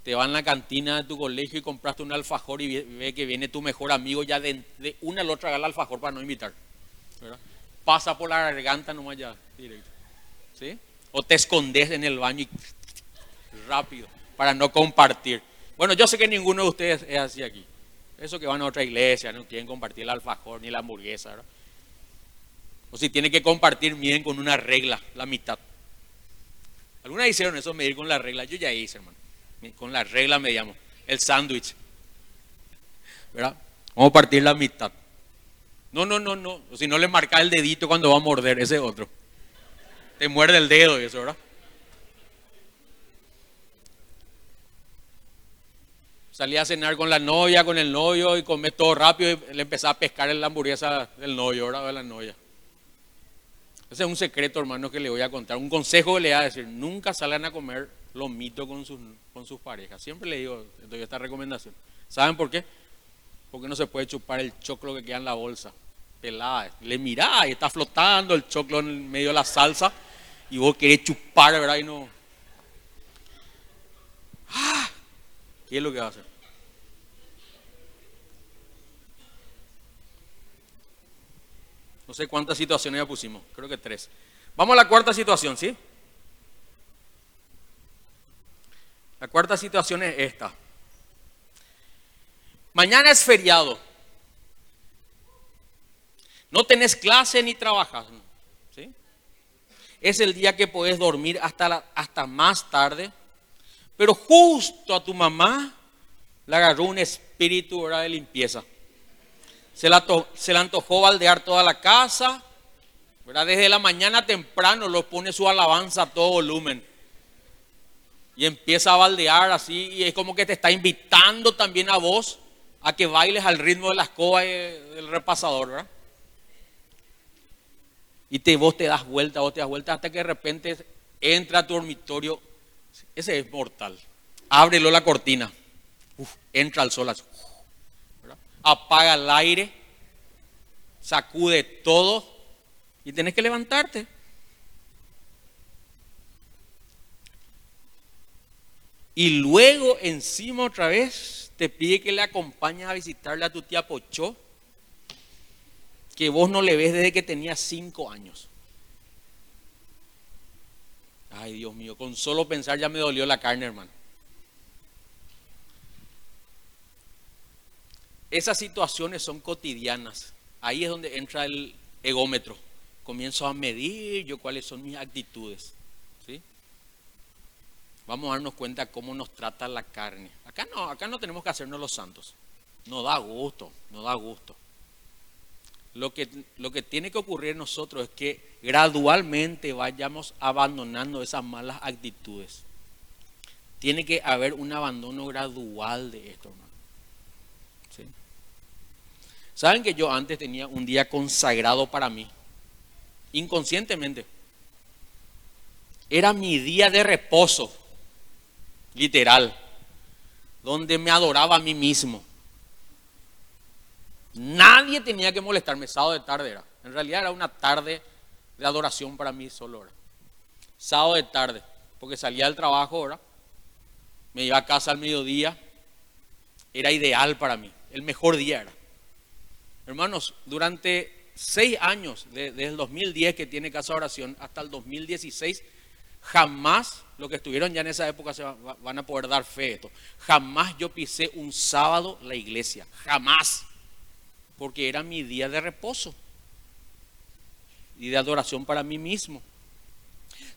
Te va en la cantina de tu colegio y compraste un alfajor y ve que viene tu mejor amigo ya de, una a la otra el alfajor para no invitar. Pasa por la garganta nomás ya, directo. ¿Sí? O te escondes en el baño y rápido para no compartir. Bueno, yo sé que ninguno de ustedes es así aquí. Eso que van a otra iglesia, no quieren compartir el alfajor ni la hamburguesa. O si tiene que compartir bien con una regla, la mitad. Algunas hicieron eso, medir con la regla. Yo ya hice, hermano. Con la regla medíamos. El sándwich. ¿Verdad? Vamos a partir la mitad. No, no, no, no. Si no le marca el dedito cuando va a morder, ese otro. Te muerde el dedo y eso, ¿verdad? Salía a cenar con la novia, con el novio y comé todo rápido y le empezaba a pescar en la hamburguesa del novio, ¿verdad? De la novia. Ese es un secreto, hermano, que le voy a contar. Un consejo que le voy a decir. Nunca salgan a comer lomito con sus, con sus parejas. Siempre le digo, doy esta recomendación. ¿Saben por qué? Porque no se puede chupar el choclo que queda en la bolsa. Pelada. Le mirá y está flotando el choclo en medio de la salsa. Y vos querés chupar, ¿verdad? Y no. ¡Ah! ¿Qué es lo que va a hacer? No sé cuántas situaciones ya pusimos, creo que tres. Vamos a la cuarta situación, ¿sí? La cuarta situación es esta. Mañana es feriado. No tenés clase ni trabajas. ¿sí? Es el día que podés dormir hasta, hasta más tarde. Pero justo a tu mamá le agarró un espíritu de limpieza. Se, la se antojó baldear toda la casa. ¿verdad? Desde la mañana temprano lo pone su alabanza a todo volumen. Y empieza a baldear así. Y es como que te está invitando también a vos a que bailes al ritmo de la escoba del repasador. ¿verdad? Y te, vos te das vuelta, vos te das vuelta hasta que de repente entra a tu dormitorio. Ese es mortal. Ábrelo la cortina. entra el sol. Así, apaga el aire, sacude todo y tenés que levantarte. Y luego encima otra vez te pide que le acompañes a visitarle a tu tía Pochó, que vos no le ves desde que tenía cinco años. Ay, Dios mío, con solo pensar ya me dolió la carne, hermano. Esas situaciones son cotidianas. Ahí es donde entra el egómetro. Comienzo a medir yo cuáles son mis actitudes. ¿Sí? Vamos a darnos cuenta cómo nos trata la carne. Acá no, acá no tenemos que hacernos los santos. No da gusto, no da gusto. Lo que, lo que tiene que ocurrir en nosotros es que gradualmente vayamos abandonando esas malas actitudes. Tiene que haber un abandono gradual de esto, hermano. ¿Saben que yo antes tenía un día consagrado para mí? Inconscientemente. Era mi día de reposo, literal, donde me adoraba a mí mismo. Nadie tenía que molestarme, sábado de tarde era. En realidad era una tarde de adoración para mí solo. Sábado de tarde, porque salía del trabajo ahora, me iba a casa al mediodía, era ideal para mí, el mejor día era. Hermanos, durante seis años, desde el 2010 que tiene Casa Oración hasta el 2016, jamás, lo que estuvieron ya en esa época se van a poder dar fe esto, jamás yo pisé un sábado la iglesia, jamás, porque era mi día de reposo y de adoración para mí mismo.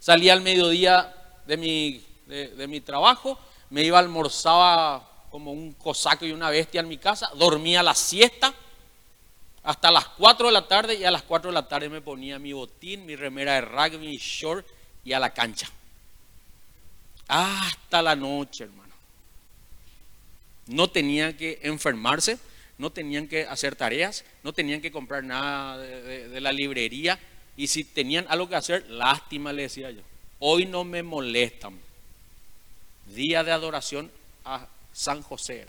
Salía al mediodía de mi, de, de mi trabajo, me iba, almorzaba como un cosaco y una bestia en mi casa, dormía la siesta hasta las 4 de la tarde y a las 4 de la tarde me ponía mi botín, mi remera de rugby, mi short y a la cancha. Hasta la noche, hermano. No tenían que enfermarse, no tenían que hacer tareas, no tenían que comprar nada de, la librería y si tenían algo que hacer, lástima le decía yo. Hoy no me molestan. Día de adoración a San José.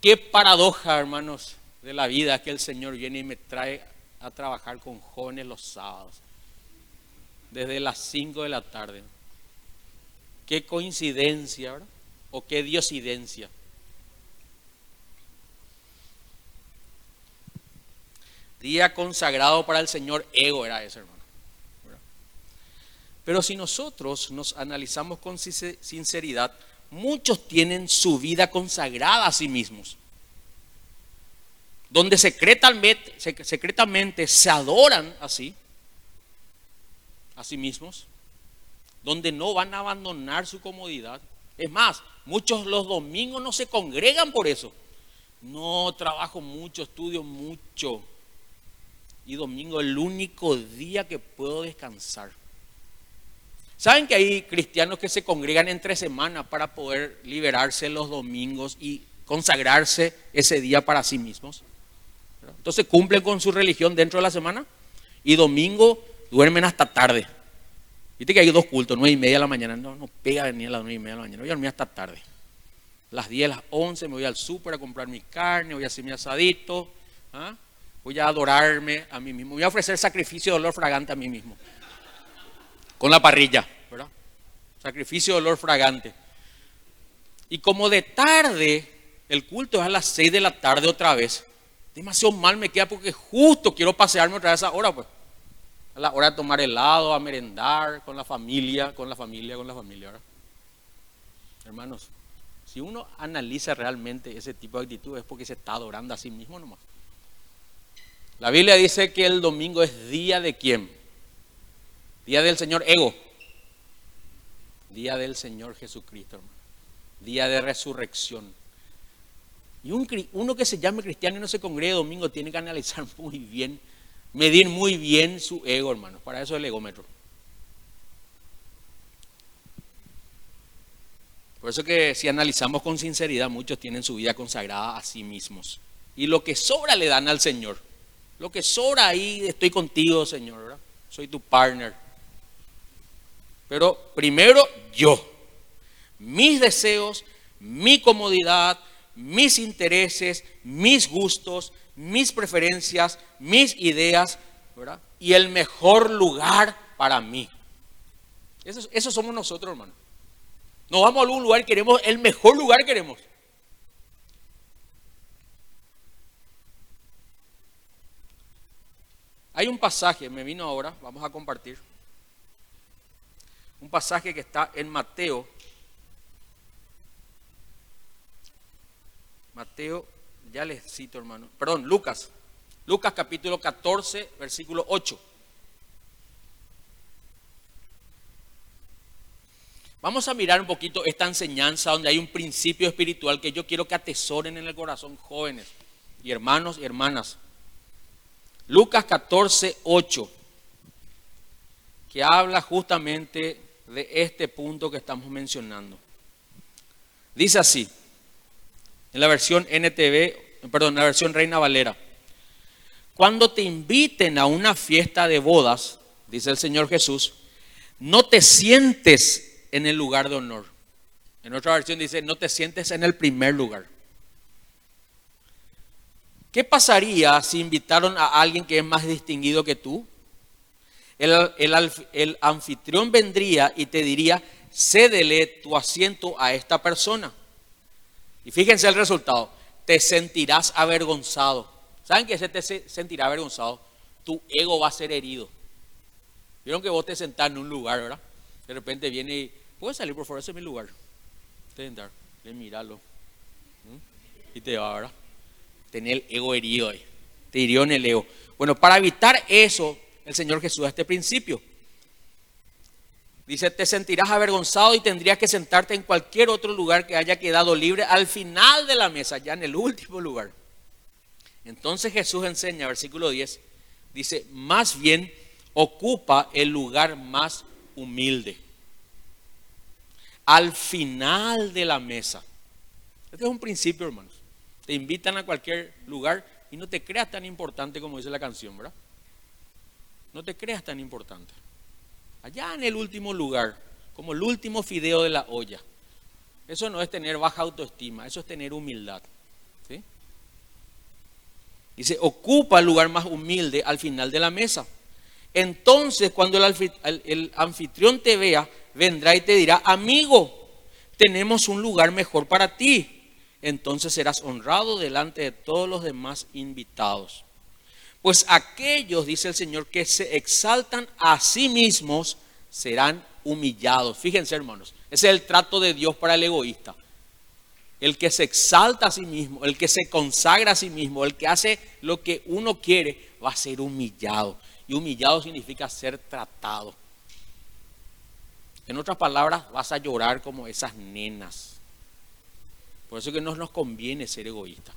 Qué paradoja, hermanos, de la vida que el Señor viene y me trae a trabajar con jóvenes los sábados, desde las 5 de la tarde. Qué coincidencia, ¿verdad? O qué diosidencia. Día consagrado para el Señor, ego era ese, hermano. Pero si nosotros nos analizamos con sinceridad, muchos tienen su vida consagrada a sí mismos, donde secretamente, secretamente se adoran así, a sí mismos, donde no van a abandonar su comodidad. Es más, muchos los domingos no se congregan por eso. No, trabajo mucho, estudio mucho. Y domingo es el único día que puedo descansar. ¿Saben que hay cristianos que se congregan entre semanas para poder liberarse los domingos y consagrarse ese día para sí mismos? Entonces cumplen con su religión dentro de la semana y domingo duermen hasta tarde. Viste que hay dos cultos, nueve y media de la mañana. No, no pega ni a las nueve y media de la mañana. Voy a dormir hasta tarde. Las 10, las 11 me voy al súper a comprar mi carne, voy a hacer mi asadito. ¿ah? Voy a adorarme a mí mismo. Voy a ofrecer sacrificio de olor fragante a mí mismo. Con la parrilla, ¿verdad? Sacrificio de olor fragante. Y como de tarde, el culto es a las 6 de la tarde otra vez. Demasiado mal me queda porque justo quiero pasearme otra vez a esa hora, pues. A la hora de tomar helado, a merendar con la familia, con la familia, con la familia. Hermanos, si uno analiza realmente ese tipo de actitud es porque se está adorando a sí mismo nomás. La Biblia dice que el domingo es día de quién? Día del Señor Ego. Día del Señor Jesucristo, hermano. Día de resurrección. Y un, uno que se llame cristiano y no se congregue domingo tiene que analizar [laughs] muy bien, medir muy bien su ego, hermano. Para eso es el egómetro. Por eso que si analizamos con sinceridad, muchos tienen su vida consagrada a sí mismos. Y lo que sobra le dan al Señor. Lo que sobra ahí, estoy contigo, Señor. Soy tu partner. Pero primero yo. Mis deseos, mi comodidad, mis intereses, mis gustos, mis preferencias, mis ideas, ¿verdad? Y el mejor lugar para mí. Eso, somos nosotros, hermano. No vamos a algún lugar, queremos el mejor lugar queremos. Hay un pasaje, me vino ahora, vamos a compartir. Un pasaje que está en Mateo. Mateo, ya les cito hermano. Perdón, Lucas. Lucas capítulo 14, versículo 8. Vamos a mirar un poquito esta enseñanza donde hay un principio espiritual que yo quiero que atesoren en el corazón jóvenes y hermanos y hermanas. Lucas 14, 8, que habla justamente de este punto que estamos mencionando. Dice así, en la versión NTV, perdón, en la versión Reina Valera. Cuando te inviten a una fiesta de bodas, dice el Señor Jesús, no te sientes en el lugar de honor. En otra versión dice, no te sientes en el primer lugar. ¿Qué pasaría si invitaron a alguien que es más distinguido que tú? El, anfitrión vendría y te diría, cédele tu asiento a esta persona. Y fíjense el resultado, te sentirás avergonzado. ¿Saben qué se te sentirá avergonzado? Tu ego va a ser herido. Vieron que vos te sentás en un lugar, ¿verdad? De repente viene y, ¿puedes salir por favor? Ese es mi lugar. Te míralo. ¿Mm? Y te va, ¿verdad? tener el ego herido ahí. Te hirió en el ego. Bueno, para evitar eso, el Señor Jesús da este principio. Dice, te sentirás avergonzado y tendrías que sentarte en cualquier otro lugar que haya quedado libre al final de la mesa, ya en el último lugar. Entonces Jesús enseña, versículo 10, dice, más bien ocupa el lugar más humilde. Al final de la mesa. Este es un principio, hermanos te invitan a cualquier lugar y no te creas tan importante como dice la canción, ¿verdad? No te creas tan importante. Allá en el último lugar, como el último fideo de la olla. Eso no es tener baja autoestima, eso es tener humildad. ¿sí? Dice, ocupa el lugar más humilde al final de la mesa. Entonces, cuando el anfitrión te vea, vendrá y te dirá, amigo, tenemos un lugar mejor para ti entonces serás honrado delante de todos los demás invitados. Pues aquellos, dice el Señor, que se exaltan a sí mismos serán humillados. Fíjense, hermanos, ese es el trato de Dios para el egoísta. El que se exalta a sí mismo, el que se consagra a sí mismo, el que hace lo que uno quiere, va a ser humillado. Y humillado significa ser tratado. En otras palabras, vas a llorar como esas nenas por eso que no nos conviene ser egoístas.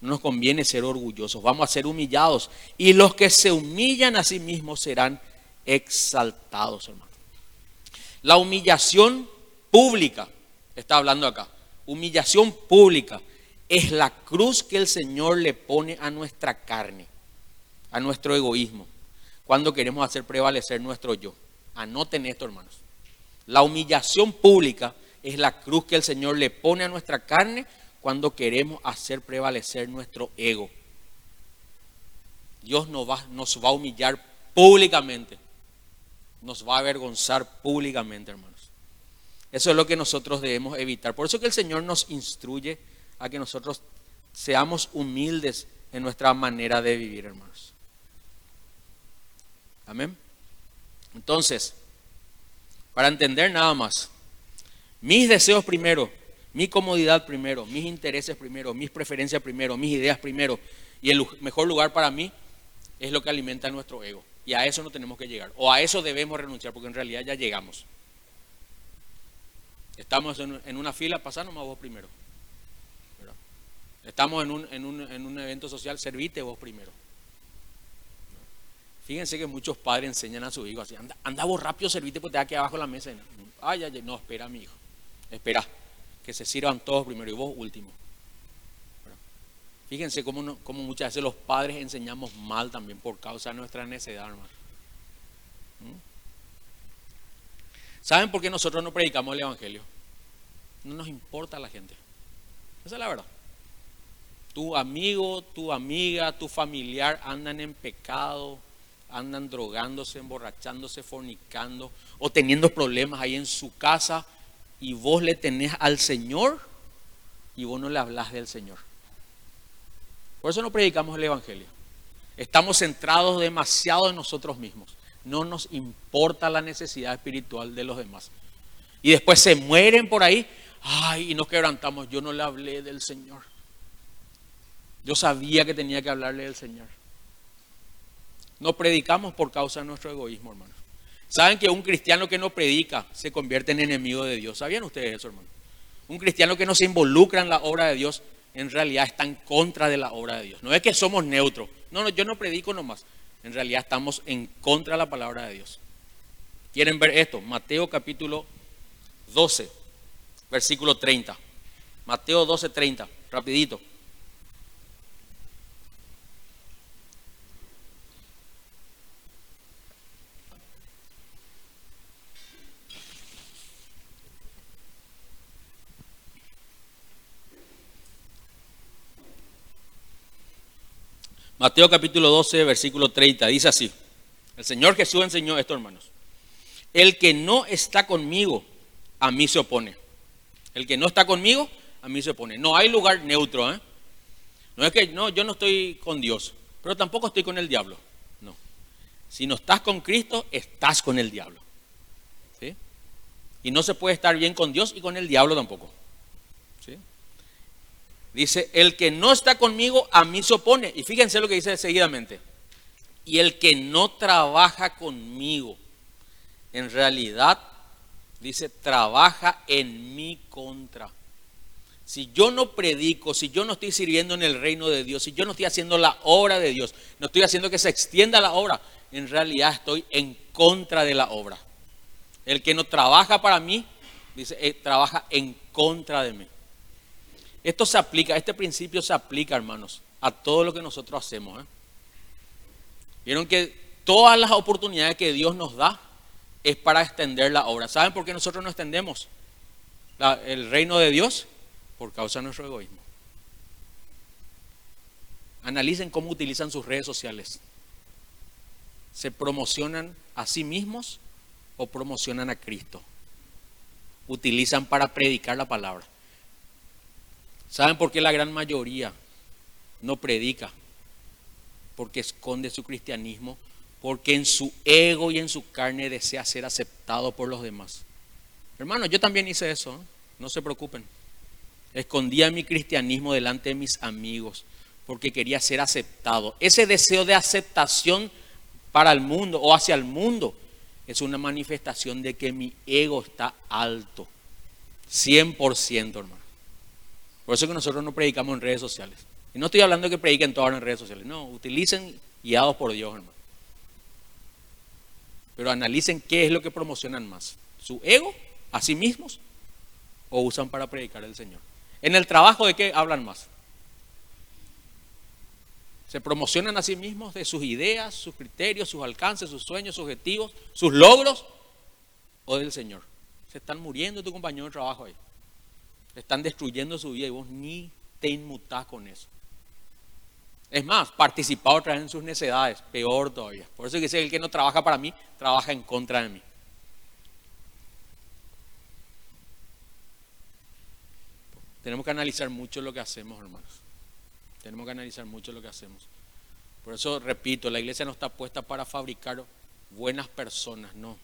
No nos conviene ser orgullosos. Vamos a ser humillados. Y los que se humillan a sí mismos serán exaltados, hermano. La humillación pública, está hablando acá, humillación pública es la cruz que el Señor le pone a nuestra carne, a nuestro egoísmo, cuando queremos hacer prevalecer nuestro yo. Anoten esto, hermanos. La humillación pública es la cruz que el Señor le pone a nuestra carne cuando queremos hacer prevalecer nuestro ego. Dios nos va, nos va a humillar públicamente. Nos va a avergonzar públicamente, hermanos. Eso es lo que nosotros debemos evitar. Por eso que el Señor nos instruye a que nosotros seamos humildes en nuestra manera de vivir, hermanos. Amén. Entonces, para entender nada más, mis deseos primero, mi comodidad primero, mis intereses primero, mis preferencias primero, mis ideas primero, y el mejor lugar para mí es lo que alimenta nuestro ego. Y a eso no tenemos que llegar. O a eso debemos renunciar, porque en realidad ya llegamos. Estamos en, una fila, pasanos más vos primero. Estamos en un, en, un, en un, evento social, servite vos primero. Fíjense que muchos padres enseñan a su hijo así, anda, anda vos rápido, servite, porque te aquí abajo la mesa. Ay, no, espera, mi hijo. Espera, que se sirvan todos primero y vos último. Fíjense cómo, cómo, muchas veces los padres enseñamos mal también por causa de nuestra necedad. ¿Mm? ¿Saben por qué nosotros no predicamos el Evangelio? No nos importa la gente. Esa es la verdad. Tu amigo, tu amiga, tu familiar andan en pecado, andan drogándose, emborrachándose, fornicando o teniendo problemas ahí en su casa y vos le tenés al Señor y vos no le hablas del Señor. Por eso no predicamos el Evangelio. Estamos centrados demasiado en nosotros mismos. No nos importa la necesidad espiritual de los demás. Y después se mueren por ahí. Ay, y nos quebrantamos. Yo no le hablé del Señor. Yo sabía que tenía que hablarle del Señor. No predicamos por causa de nuestro egoísmo, hermano. Saben que un cristiano que no predica se convierte en enemigo de Dios. ¿Sabían ustedes eso, hermano? Un cristiano que no se involucra en la obra de Dios, en realidad está en contra de la obra de Dios. No es que somos neutros. No, no, yo no predico nomás. En realidad estamos en contra de la palabra de Dios. ¿Quieren ver esto? Mateo capítulo 12, versículo 30. Mateo 12, 30. Rapidito. Mateo capítulo 12, versículo 30, dice así. El Señor Jesús enseñó esto, hermanos. El que no está conmigo, a mí se opone. El que no está conmigo, a mí se opone. No hay lugar neutro. ¿eh? No es que no, yo no estoy con Dios, pero tampoco estoy con el diablo. No. Si no estás con Cristo, estás con el diablo. ¿Sí? Y no se puede estar bien con Dios y con el diablo tampoco. Dice, el que no está conmigo a mí se opone. Y fíjense lo que dice seguidamente. Y el que no trabaja conmigo, en realidad, dice, trabaja en mi contra. Si yo no predico, si yo no estoy sirviendo en el reino de Dios, si yo no estoy haciendo la obra de Dios, no estoy haciendo que se extienda la obra, en realidad estoy en contra de la obra. El que no trabaja para mí, dice, eh, trabaja en contra de mí. Esto se aplica, este principio se aplica, hermanos, a todo lo que nosotros hacemos. ¿eh? Vieron que todas las oportunidades que Dios nos da es para extender la obra. ¿Saben por qué nosotros no extendemos el reino de Dios? Por causa de nuestro egoísmo. Analicen cómo utilizan sus redes sociales. ¿Se promocionan a sí mismos o promocionan a Cristo? Utilizan para predicar la palabra. ¿Saben por qué la gran mayoría no predica? Porque esconde su cristianismo, porque en su ego y en su carne desea ser aceptado por los demás. Hermano, yo también hice eso, no se preocupen. Escondía mi cristianismo delante de mis amigos porque quería ser aceptado. Ese deseo de aceptación para el mundo o hacia el mundo es una manifestación de que mi ego está alto. 100%, hermano. Por eso que nosotros no predicamos en redes sociales. Y no estoy hablando de que prediquen todas en redes sociales. No, utilicen guiados por Dios, hermano. Pero analicen qué es lo que promocionan más. su ego, a sí mismos, o usan para predicar el Señor. En el trabajo, ¿de qué hablan más? Se promocionan a sí mismos de sus ideas, sus criterios, sus alcances, sus sueños, sus objetivos, sus logros, o del Señor. Se están muriendo tu compañero de trabajo ahí. Están destruyendo su vida y vos ni te inmutás con eso. Es más, participar otra vez en sus necedades, peor todavía. Por eso que dice, el que no trabaja para mí, trabaja en contra de mí. Tenemos que analizar mucho lo que hacemos, hermanos. Tenemos que analizar mucho lo que hacemos. Por eso, repito, la iglesia no está puesta para fabricar buenas personas, no,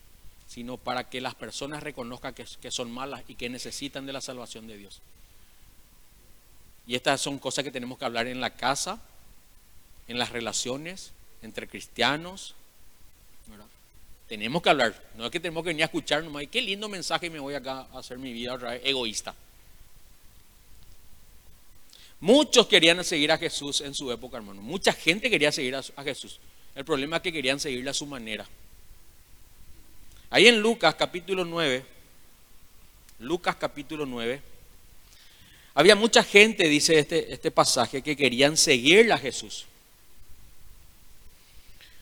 sino para que las personas reconozcan que, que son malas y que necesitan de la salvación de Dios. Y estas son cosas que tenemos que hablar en la casa, en las relaciones entre cristianos. Tenemos que hablar, no es que tenemos que venir a escuchar nomás, qué lindo mensaje me voy acá a hacer mi vida egoísta. Muchos querían seguir a Jesús en su época, hermano. Mucha gente quería seguir a, Jesús. El problema es que querían seguirle a su manera. Ahí en Lucas capítulo 9, Lucas capítulo 9, había mucha gente, dice este, este pasaje, que querían seguirle a Jesús.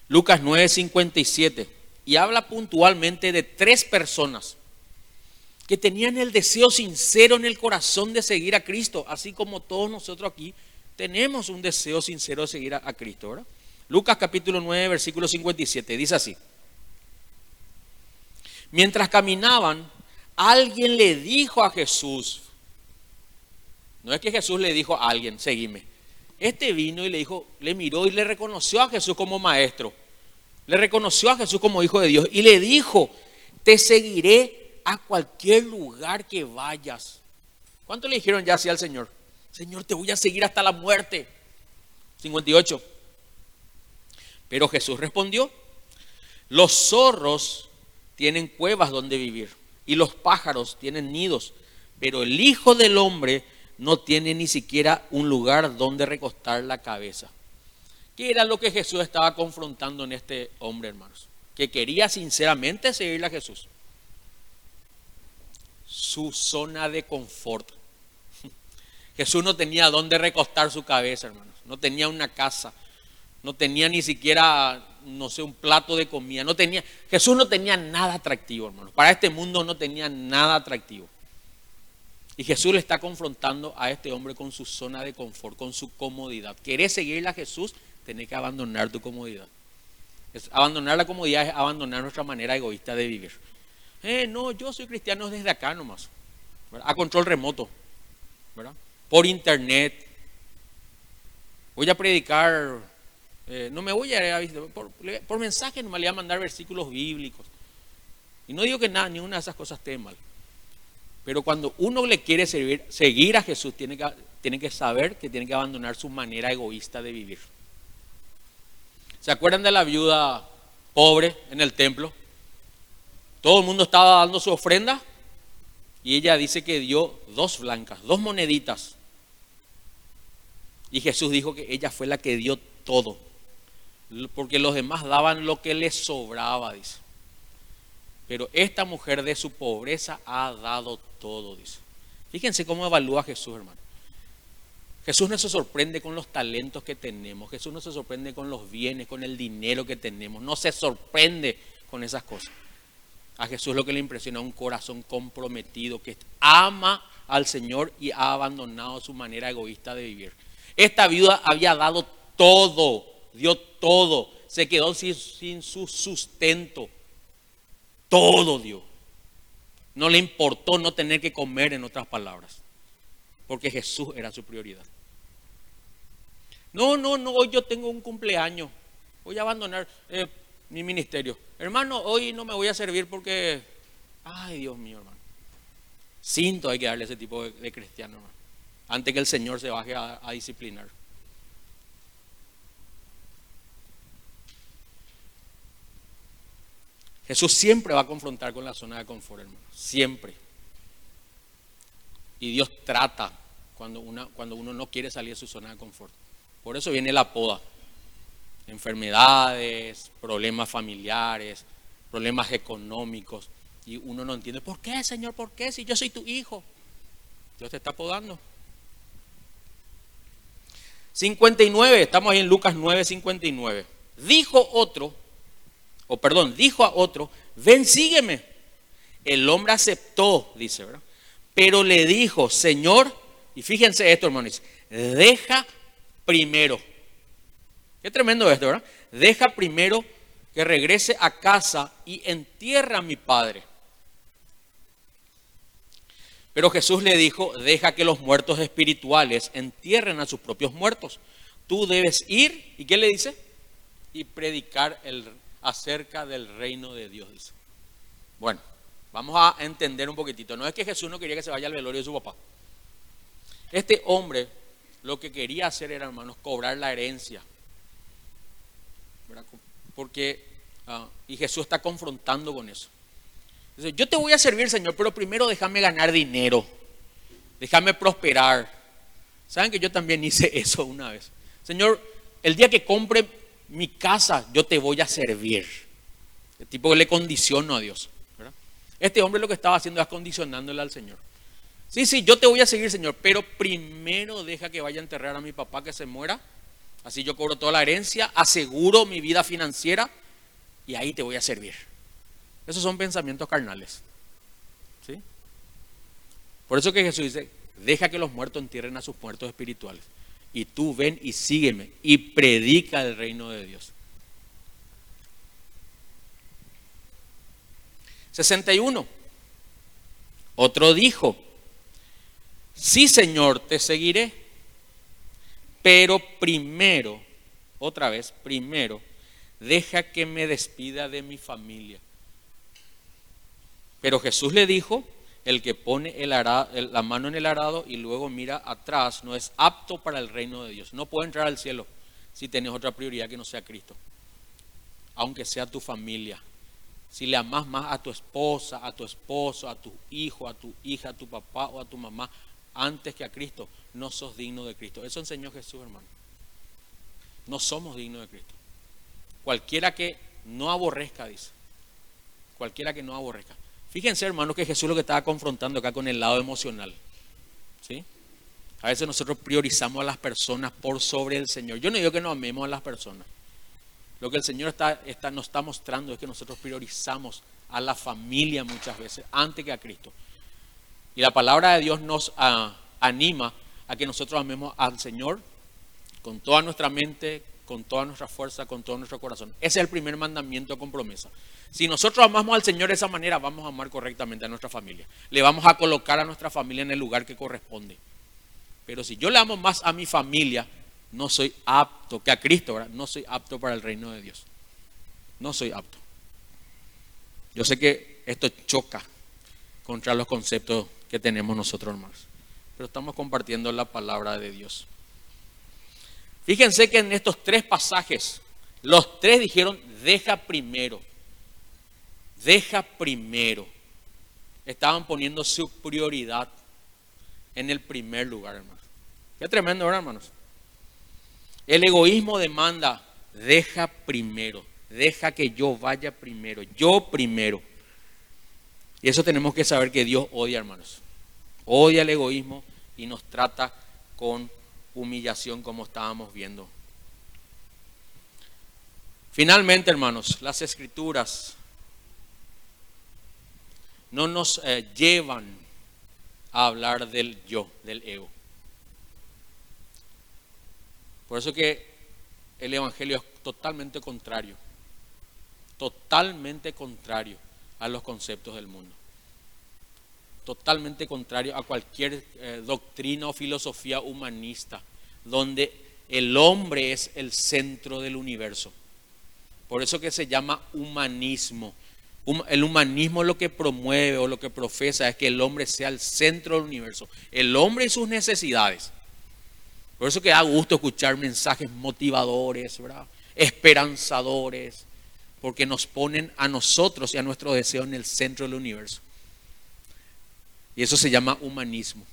Lucas 9, 57. Y habla puntualmente de tres personas que tenían el deseo sincero en el corazón de seguir a Cristo, así como todos nosotros aquí tenemos un deseo sincero de seguir a, Cristo. ¿verdad? Lucas capítulo 9, versículo 57, dice así. Mientras caminaban, alguien le dijo a Jesús, no es que Jesús le dijo a alguien, seguime. Este vino y le dijo, le miró y le reconoció a Jesús como maestro. Le reconoció a Jesús como hijo de Dios y le dijo, te seguiré a cualquier lugar que vayas. ¿Cuánto le dijeron ya así al Señor? Señor, te voy a seguir hasta la muerte. 58. Pero Jesús respondió, los zorros tienen cuevas donde vivir y los pájaros tienen nidos, pero el Hijo del Hombre no tiene ni siquiera un lugar donde recostar la cabeza. ¿Qué era lo que Jesús estaba confrontando en este hombre, hermanos? Que quería sinceramente seguirle a Jesús su zona de confort. [laughs] Jesús no tenía dónde recostar su cabeza, hermanos. No tenía una casa. No tenía ni siquiera, no sé, un plato de comida. No tenía, Jesús no tenía nada atractivo, hermanos. Para este mundo no tenía nada atractivo. Y Jesús le está confrontando a este hombre con su zona de confort, con su comodidad. ¿Querés seguirle a Jesús? Tenés que abandonar tu comodidad. abandonar la comodidad es abandonar nuestra manera egoísta de vivir. Eh, no, yo soy cristiano desde acá nomás, a control remoto, por internet. Voy a predicar, eh, no me voy a, por, por mensaje nomás le voy a mandar versículos bíblicos. Y no digo que nada, ni una de esas cosas esté mal. Pero cuando uno le quiere servir, seguir a Jesús, tiene que, tiene que saber que tiene que abandonar su manera egoísta de vivir. ¿Se acuerdan de la viuda pobre en el templo? Todo el mundo estaba dando su ofrenda y ella dice que dio dos blancas, dos moneditas. Y Jesús dijo que ella fue la que dio todo, porque los demás daban lo que les sobraba, dice. Pero esta mujer de su pobreza ha dado todo, dice. Fíjense cómo evalúa Jesús, hermano. Jesús no se sorprende con los talentos que tenemos, Jesús no se sorprende con los bienes, con el dinero que tenemos, no se sorprende con esas cosas. A Jesús lo que le impresiona es un corazón comprometido que ama al Señor y ha abandonado su manera egoísta de vivir. Esta viuda había dado todo, dio todo, se quedó sin, su sustento. Todo dio. No le importó no tener que comer, en otras palabras, porque Jesús era su prioridad. No, no, no, hoy yo tengo un cumpleaños, voy a abandonar. Eh, mi ministerio. Hermano, hoy no me voy a servir porque, ay Dios mío, hermano. Cinto hay que darle a ese tipo de, cristiano, hermano. Antes que el Señor se baje a, a disciplinar. Jesús siempre va a confrontar con la zona de confort, hermano. Siempre. Y Dios trata cuando, cuando uno no quiere salir de su zona de confort. Por eso viene la poda enfermedades, problemas familiares, problemas económicos. Y uno no entiende, ¿por qué, Señor? ¿Por qué? Si yo soy tu hijo. Dios te está podando. 59, estamos ahí en Lucas 9, 59. Dijo otro, o perdón, dijo a otro, ven, sígueme. El hombre aceptó, dice, ¿verdad? Pero le dijo, Señor, y fíjense esto, hermanos, deja primero. Qué tremendo esto, ¿verdad? Deja primero que regrese a casa y entierra a mi padre. Pero Jesús le dijo, deja que los muertos espirituales entierren a sus propios muertos. Tú debes ir, ¿y qué le dice? Y predicar el, acerca del reino de Dios, dice. Bueno, vamos a entender un poquitito. No es que Jesús no quería que se vaya al velorio de su papá. Este hombre lo que quería hacer era, hermanos, cobrar la herencia. Porque, ah, y Jesús está confrontando con eso. Dice, yo te voy a servir, Señor, pero primero déjame ganar dinero. Déjame prosperar. ¿Saben que yo también hice [laughs] eso una vez? Señor, el día que compre mi casa, yo te voy a servir. El tipo que le condiciono a Dios. Este hombre lo que estaba haciendo es condicionándole al Señor. Sí, sí, yo te voy a seguir, Señor, pero primero deja que vaya a enterrar a mi papá que se muera. Así yo cobro toda la herencia, aseguro mi vida financiera y ahí te voy a servir. Esos son pensamientos carnales. ¿Sí? Por eso que Jesús dice, deja que los muertos entierren a sus muertos espirituales. Y tú ven y sígueme y predica el reino de Dios. 61. Otro dijo, sí Señor, te seguiré, pero primero, otra vez, primero, deja que me despida de mi familia. Pero Jesús le dijo, el que pone la mano en el arado y luego mira atrás no es apto para el reino de Dios. No puede entrar al cielo si tienes otra prioridad que no sea Cristo. Aunque sea tu familia. Si le amas más a tu esposa, a tu esposo, a tu hijo, a tu hija, a tu papá o a tu mamá, antes que a Cristo, no sos digno de Cristo. Eso enseñó Jesús, hermano. No somos dignos de Cristo. Cualquiera que no aborrezca, dice. Cualquiera que no aborrezca. Fíjense, hermanos, que Jesús lo que estaba confrontando acá con el lado emocional. ¿Sí? A veces nosotros priorizamos a las personas por sobre el Señor. Yo no digo que no amemos a las personas. Lo que el Señor está, está, nos está mostrando es que nosotros priorizamos a la familia muchas veces antes que a Cristo. Y la palabra de Dios nos ah, anima a que nosotros amemos al Señor con toda nuestra mente, con toda nuestra fuerza, con todo nuestro corazón. Ese es el primer mandamiento con promesa. Si nosotros amamos al Señor de esa manera, vamos a amar correctamente a nuestra familia. Le vamos a colocar a nuestra familia en el lugar que corresponde. Pero si yo le amo más a mi familia, no soy apto, que a Cristo, ¿verdad? No soy apto para el reino de Dios. No soy apto. Yo sé que esto choca contra los conceptos que tenemos nosotros, hermanos. Pero estamos compartiendo la palabra de Dios. Fíjense que en estos tres pasajes, los tres dijeron, deja primero deja primero. Estaban poniendo su prioridad en el primer lugar, hermanos. Qué tremendo, ¿verdad, hermanos? El egoísmo demanda, deja primero, deja que yo vaya primero, yo primero. Y eso tenemos que saber que Dios odia, hermanos. Odia el egoísmo y nos trata con humillación como estábamos viendo. Finalmente, hermanos, las escrituras no nos eh, llevan a hablar del yo, del ego. Por eso que el Evangelio es totalmente contrario, totalmente contrario a los conceptos del mundo, totalmente contrario a cualquier eh, doctrina o filosofía humanista, donde el hombre es el centro del universo. Por eso que se llama humanismo el humanismo lo que promueve o lo que profesa es que el hombre sea el centro del universo, el hombre y sus necesidades. Por eso que da gusto escuchar mensajes motivadores, esperanzadores, porque nos ponen a nosotros y a nuestro deseo en el centro del universo. Y eso se llama humanismo.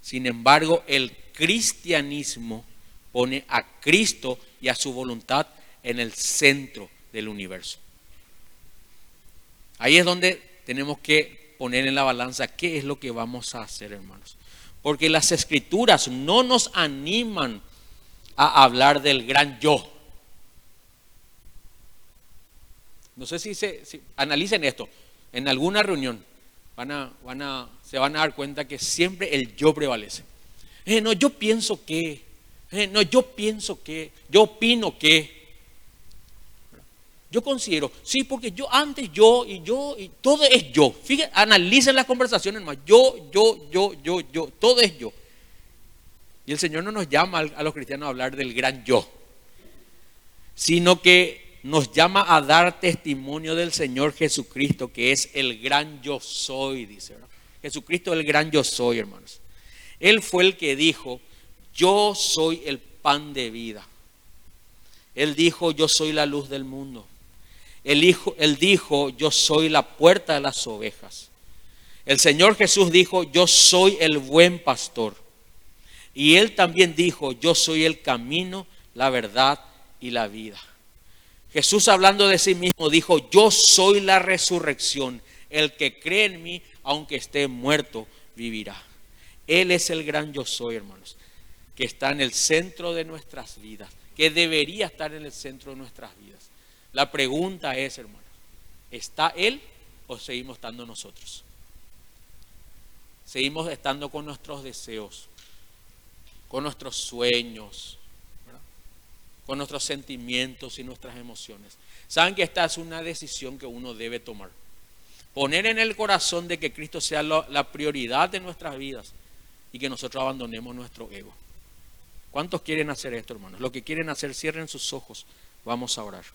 Sin embargo, el cristianismo pone a Cristo y a su voluntad en el centro del universo. Ahí es donde tenemos que poner en la balanza qué es lo que vamos a hacer, hermanos. Porque las escrituras no nos animan a hablar del gran yo. No sé si, se, analicen esto. En alguna reunión van a, van a, se van a dar cuenta que siempre el yo prevalece. Eh, no, yo pienso que, eh, no, yo pienso que, yo opino que. Yo considero, sí, porque yo antes yo y yo y todo es yo. Fíjense, analicen las conversaciones más. Yo, yo, yo, yo, yo, todo es yo. Y el Señor no nos llama a los cristianos a hablar del gran yo, sino que nos llama a dar testimonio del Señor Jesucristo, que es el gran yo soy, dice. Jesucristo es el gran yo soy, hermanos. Él fue el que dijo, yo soy el pan de vida. Él dijo, yo soy la luz del mundo. Él dijo, él dijo, yo soy la puerta de las ovejas. El Señor Jesús dijo, yo soy el buen pastor. Y él también dijo, yo soy el camino, la verdad y la vida. Jesús hablando de sí mismo dijo, yo soy la resurrección. El que cree en mí, aunque esté muerto, vivirá. Él es el gran yo soy, hermanos, que está en el centro de nuestras vidas, que debería estar en el centro de nuestras vidas. La pregunta es, hermanos, ¿está Él o seguimos estando nosotros? Seguimos estando con nuestros deseos, con nuestros sueños, con nuestros sentimientos y nuestras emociones. Saben que esta es una decisión que uno debe tomar. Poner en el corazón de que Cristo sea la prioridad de nuestras vidas y que nosotros abandonemos nuestro ego. ¿Cuántos quieren hacer esto, hermanos? Los que quieren hacer, cierren sus ojos. Vamos a orar.